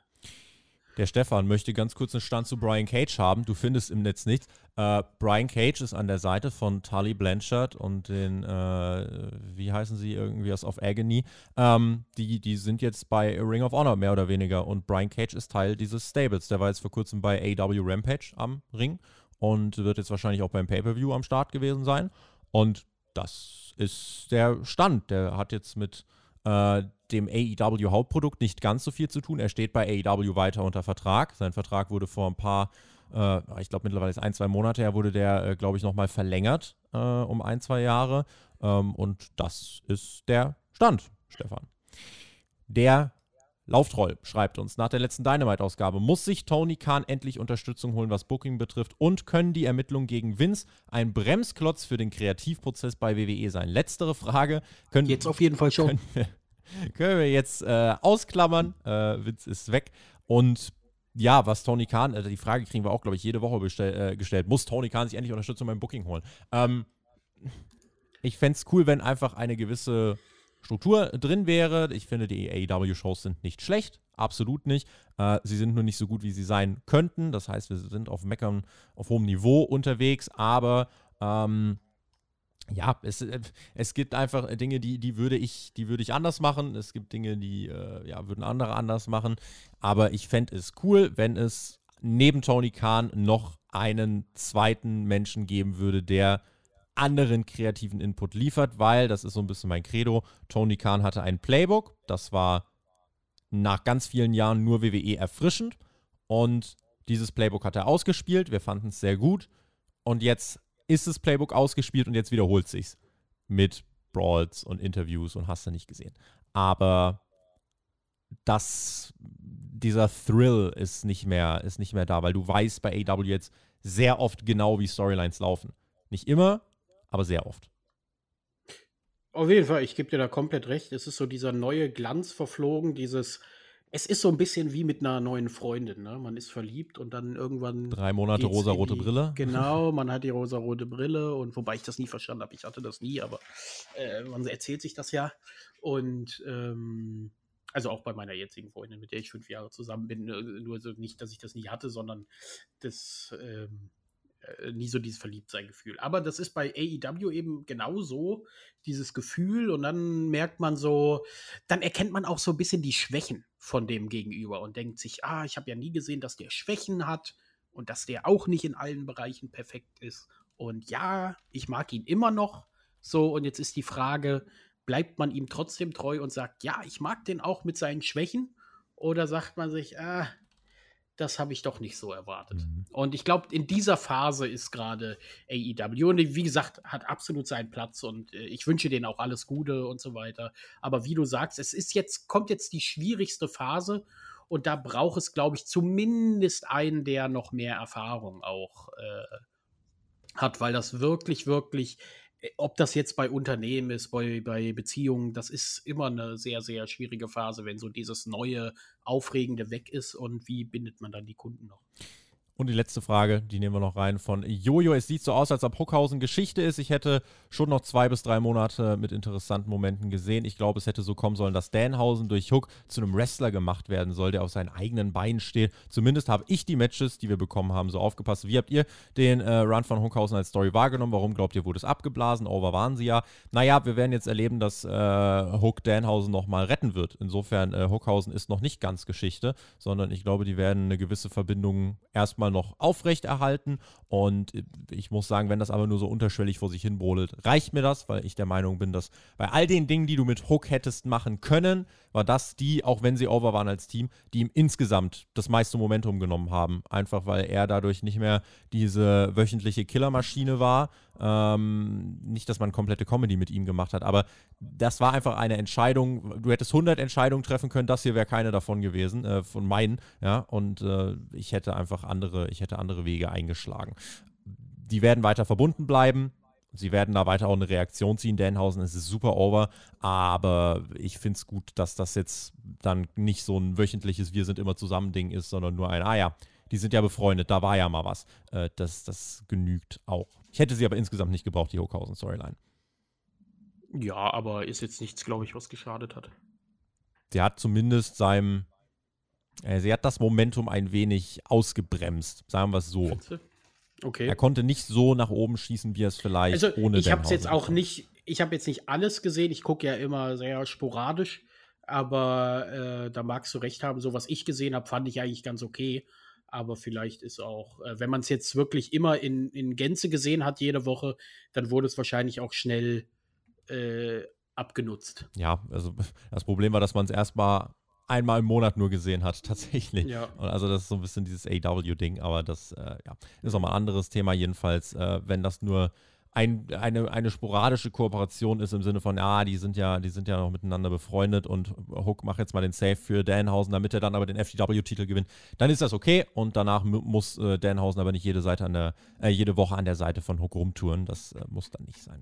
Der Stefan möchte ganz kurz einen Stand zu Brian Cage haben. Du findest im Netz nichts. Äh, Brian Cage ist an der Seite von Tully Blanchard und den, äh, wie heißen sie, irgendwie aus of Agony. Ähm, die, die sind jetzt bei Ring of Honor mehr oder weniger und Brian Cage ist Teil dieses Stables. Der war jetzt vor kurzem bei AW Rampage am Ring und wird jetzt wahrscheinlich auch beim Pay-Per-View am Start gewesen sein. Und das ist der Stand. Der hat jetzt mit äh, dem AEW Hauptprodukt nicht ganz so viel zu tun. Er steht bei AEW weiter unter Vertrag. Sein Vertrag wurde vor ein paar, äh, ich glaube mittlerweile ist ein, zwei Monate her, wurde der, äh, glaube ich, nochmal verlängert äh, um ein, zwei Jahre. Ähm, und das ist der Stand, Stefan. Der Lauftroll schreibt uns, nach der letzten Dynamite-Ausgabe muss sich Tony Khan endlich Unterstützung holen, was Booking betrifft und können die Ermittlungen gegen Vince ein Bremsklotz für den Kreativprozess bei WWE sein? Letztere Frage. Können, jetzt auf jeden Fall schon. Können wir, können wir jetzt äh, ausklammern. Äh, Witz ist weg. Und ja, was Tony Khan, äh, die Frage kriegen wir auch, glaube ich, jede Woche bestell, äh, gestellt. Muss Tony Khan sich endlich Unterstützung beim Booking holen? Ähm, ich fände es cool, wenn einfach eine gewisse Struktur drin wäre. Ich finde, die AEW-Shows sind nicht schlecht, absolut nicht. Äh, sie sind nur nicht so gut, wie sie sein könnten. Das heißt, wir sind auf Meckern auf hohem Niveau unterwegs, aber ähm, ja, es, äh, es gibt einfach Dinge, die, die, würde ich, die würde ich anders machen. Es gibt Dinge, die äh, ja, würden andere anders machen. Aber ich fände es cool, wenn es neben Tony Khan noch einen zweiten Menschen geben würde, der anderen kreativen Input liefert, weil, das ist so ein bisschen mein Credo, Tony Khan hatte ein Playbook, das war nach ganz vielen Jahren nur WWE erfrischend und dieses Playbook hat er ausgespielt, wir fanden es sehr gut und jetzt ist das Playbook ausgespielt und jetzt wiederholt sich's mit Brawls und Interviews und hast du nicht gesehen. Aber das, dieser Thrill ist nicht mehr, ist nicht mehr da, weil du weißt bei AW jetzt sehr oft genau, wie Storylines laufen. Nicht immer, aber sehr oft. Auf jeden Fall, ich gebe dir da komplett recht. Es ist so dieser neue Glanz verflogen, dieses es ist so ein bisschen wie mit einer neuen Freundin. Ne? Man ist verliebt und dann irgendwann. Drei Monate rosa-rote Brille. Genau, man hat die rosa-rote Brille und wobei ich das nie verstanden habe, ich hatte das nie, aber äh, man erzählt sich das ja. Und ähm, also auch bei meiner jetzigen Freundin, mit der ich fünf Jahre zusammen bin. Äh, nur so nicht, dass ich das nie hatte, sondern das. Ähm, äh, nie so dieses Verliebtsein-Gefühl. Aber das ist bei AEW eben genauso, dieses Gefühl. Und dann merkt man so, dann erkennt man auch so ein bisschen die Schwächen von dem Gegenüber und denkt sich, ah, ich habe ja nie gesehen, dass der Schwächen hat und dass der auch nicht in allen Bereichen perfekt ist. Und ja, ich mag ihn immer noch. So, und jetzt ist die Frage, bleibt man ihm trotzdem treu und sagt, ja, ich mag den auch mit seinen Schwächen? Oder sagt man sich, ah, das habe ich doch nicht so erwartet. Mhm. Und ich glaube, in dieser Phase ist gerade AEW. Und wie gesagt, hat absolut seinen Platz und äh, ich wünsche denen auch alles Gute und so weiter. Aber wie du sagst, es ist jetzt, kommt jetzt die schwierigste Phase und da braucht es, glaube ich, zumindest einen, der noch mehr Erfahrung auch äh, hat, weil das wirklich, wirklich ob das jetzt bei Unternehmen ist, bei, bei Beziehungen, das ist immer eine sehr, sehr schwierige Phase, wenn so dieses neue, aufregende weg ist und wie bindet man dann die Kunden noch? Und die letzte Frage, die nehmen wir noch rein von Jojo. Es sieht so aus, als ob Huckhausen Geschichte ist. Ich hätte schon noch zwei bis drei Monate mit interessanten Momenten gesehen. Ich glaube, es hätte so kommen sollen, dass Danhausen durch Hook zu einem Wrestler gemacht werden soll, der auf seinen eigenen Beinen steht. Zumindest habe ich die Matches, die wir bekommen haben, so aufgepasst. Wie habt ihr den äh, Run von Huckhausen als Story wahrgenommen? Warum glaubt ihr, wurde es abgeblasen? Over waren sie ja. Naja, wir werden jetzt erleben, dass äh, Hook Danhausen nochmal retten wird. Insofern, äh, Huckhausen ist noch nicht ganz Geschichte, sondern ich glaube, die werden eine gewisse Verbindung erstmal erstmal noch aufrechterhalten. Und ich muss sagen, wenn das aber nur so unterschwellig vor sich hin brodelt, reicht mir das, weil ich der Meinung bin, dass bei all den Dingen, die du mit Hook hättest machen können, war das die, auch wenn sie over waren als Team, die ihm insgesamt das meiste Momentum genommen haben. Einfach weil er dadurch nicht mehr diese wöchentliche Killermaschine war. Ähm, nicht, dass man komplette Comedy mit ihm gemacht hat, aber das war einfach eine Entscheidung. Du hättest 100 Entscheidungen treffen können, das hier wäre keine davon gewesen, äh, von meinen, ja, und äh, ich hätte einfach andere, ich hätte andere Wege eingeschlagen. Die werden weiter verbunden bleiben. Sie werden da weiter auch eine Reaktion ziehen. Danhausen ist super over, aber ich finde es gut, dass das jetzt dann nicht so ein wöchentliches Wir sind immer zusammen Ding ist, sondern nur ein, ah ja, die sind ja befreundet, da war ja mal was. Äh, das, das genügt auch. Ich hätte sie aber insgesamt nicht gebraucht, die Hockhausen-Storyline. Ja, aber ist jetzt nichts, glaube ich, was geschadet hat. Sie hat zumindest seinem, äh, sie hat das Momentum ein wenig ausgebremst, sagen wir es so. Findste? Okay. Er konnte nicht so nach oben schießen, wie er es vielleicht also, ohne Ich habe es jetzt auch nicht, ich habe jetzt nicht alles gesehen. Ich gucke ja immer sehr sporadisch, aber äh, da magst du recht haben. So was ich gesehen habe, fand ich eigentlich ganz okay. Aber vielleicht ist auch, äh, wenn man es jetzt wirklich immer in, in Gänze gesehen hat, jede Woche, dann wurde es wahrscheinlich auch schnell äh, abgenutzt. Ja, also das Problem war, dass man es erstmal einmal im Monat nur gesehen hat, tatsächlich. Ja. Also das ist so ein bisschen dieses AW-Ding, aber das äh, ja, ist nochmal ein anderes Thema. Jedenfalls, äh, wenn das nur ein, eine, eine sporadische Kooperation ist im Sinne von, ja, die sind ja, die sind ja noch miteinander befreundet und Hook macht jetzt mal den Save für Danhausen, damit er dann aber den FTW-Titel gewinnt, dann ist das okay und danach muss äh, Danhausen aber nicht jede Seite an der, äh, jede Woche an der Seite von Hook rumtouren. Das äh, muss dann nicht sein.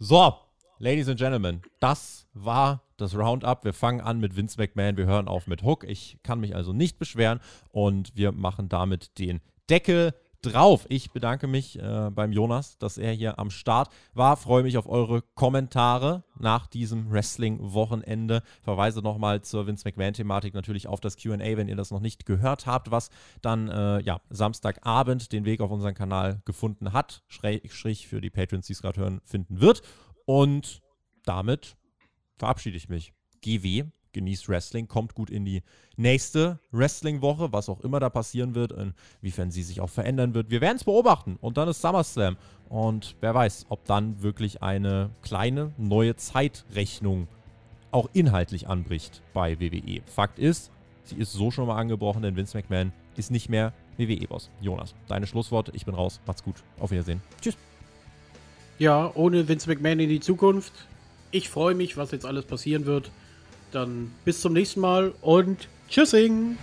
So, Ladies and Gentlemen, das war das Roundup. Wir fangen an mit Vince McMahon, wir hören auf mit Hook. Ich kann mich also nicht beschweren und wir machen damit den Deckel drauf. Ich bedanke mich äh, beim Jonas, dass er hier am Start war. Freue mich auf eure Kommentare nach diesem Wrestling-Wochenende. Verweise nochmal zur Vince McMahon-Thematik natürlich auf das QA, wenn ihr das noch nicht gehört habt, was dann äh, ja, Samstagabend den Weg auf unseren Kanal gefunden hat. Schräg, schräg für die Patrons, die es gerade hören, finden wird. Und damit verabschiede ich mich. GW, genießt Wrestling, kommt gut in die nächste Wrestling-Woche, was auch immer da passieren wird, inwiefern sie sich auch verändern wird. Wir werden es beobachten und dann ist SummerSlam. Und wer weiß, ob dann wirklich eine kleine neue Zeitrechnung auch inhaltlich anbricht bei WWE. Fakt ist, sie ist so schon mal angebrochen, denn Vince McMahon ist nicht mehr WWE-Boss. Jonas, deine Schlussworte. Ich bin raus. Macht's gut. Auf Wiedersehen. Tschüss. Ja, ohne Vince McMahon in die Zukunft. Ich freue mich, was jetzt alles passieren wird. Dann bis zum nächsten Mal und tschüssing!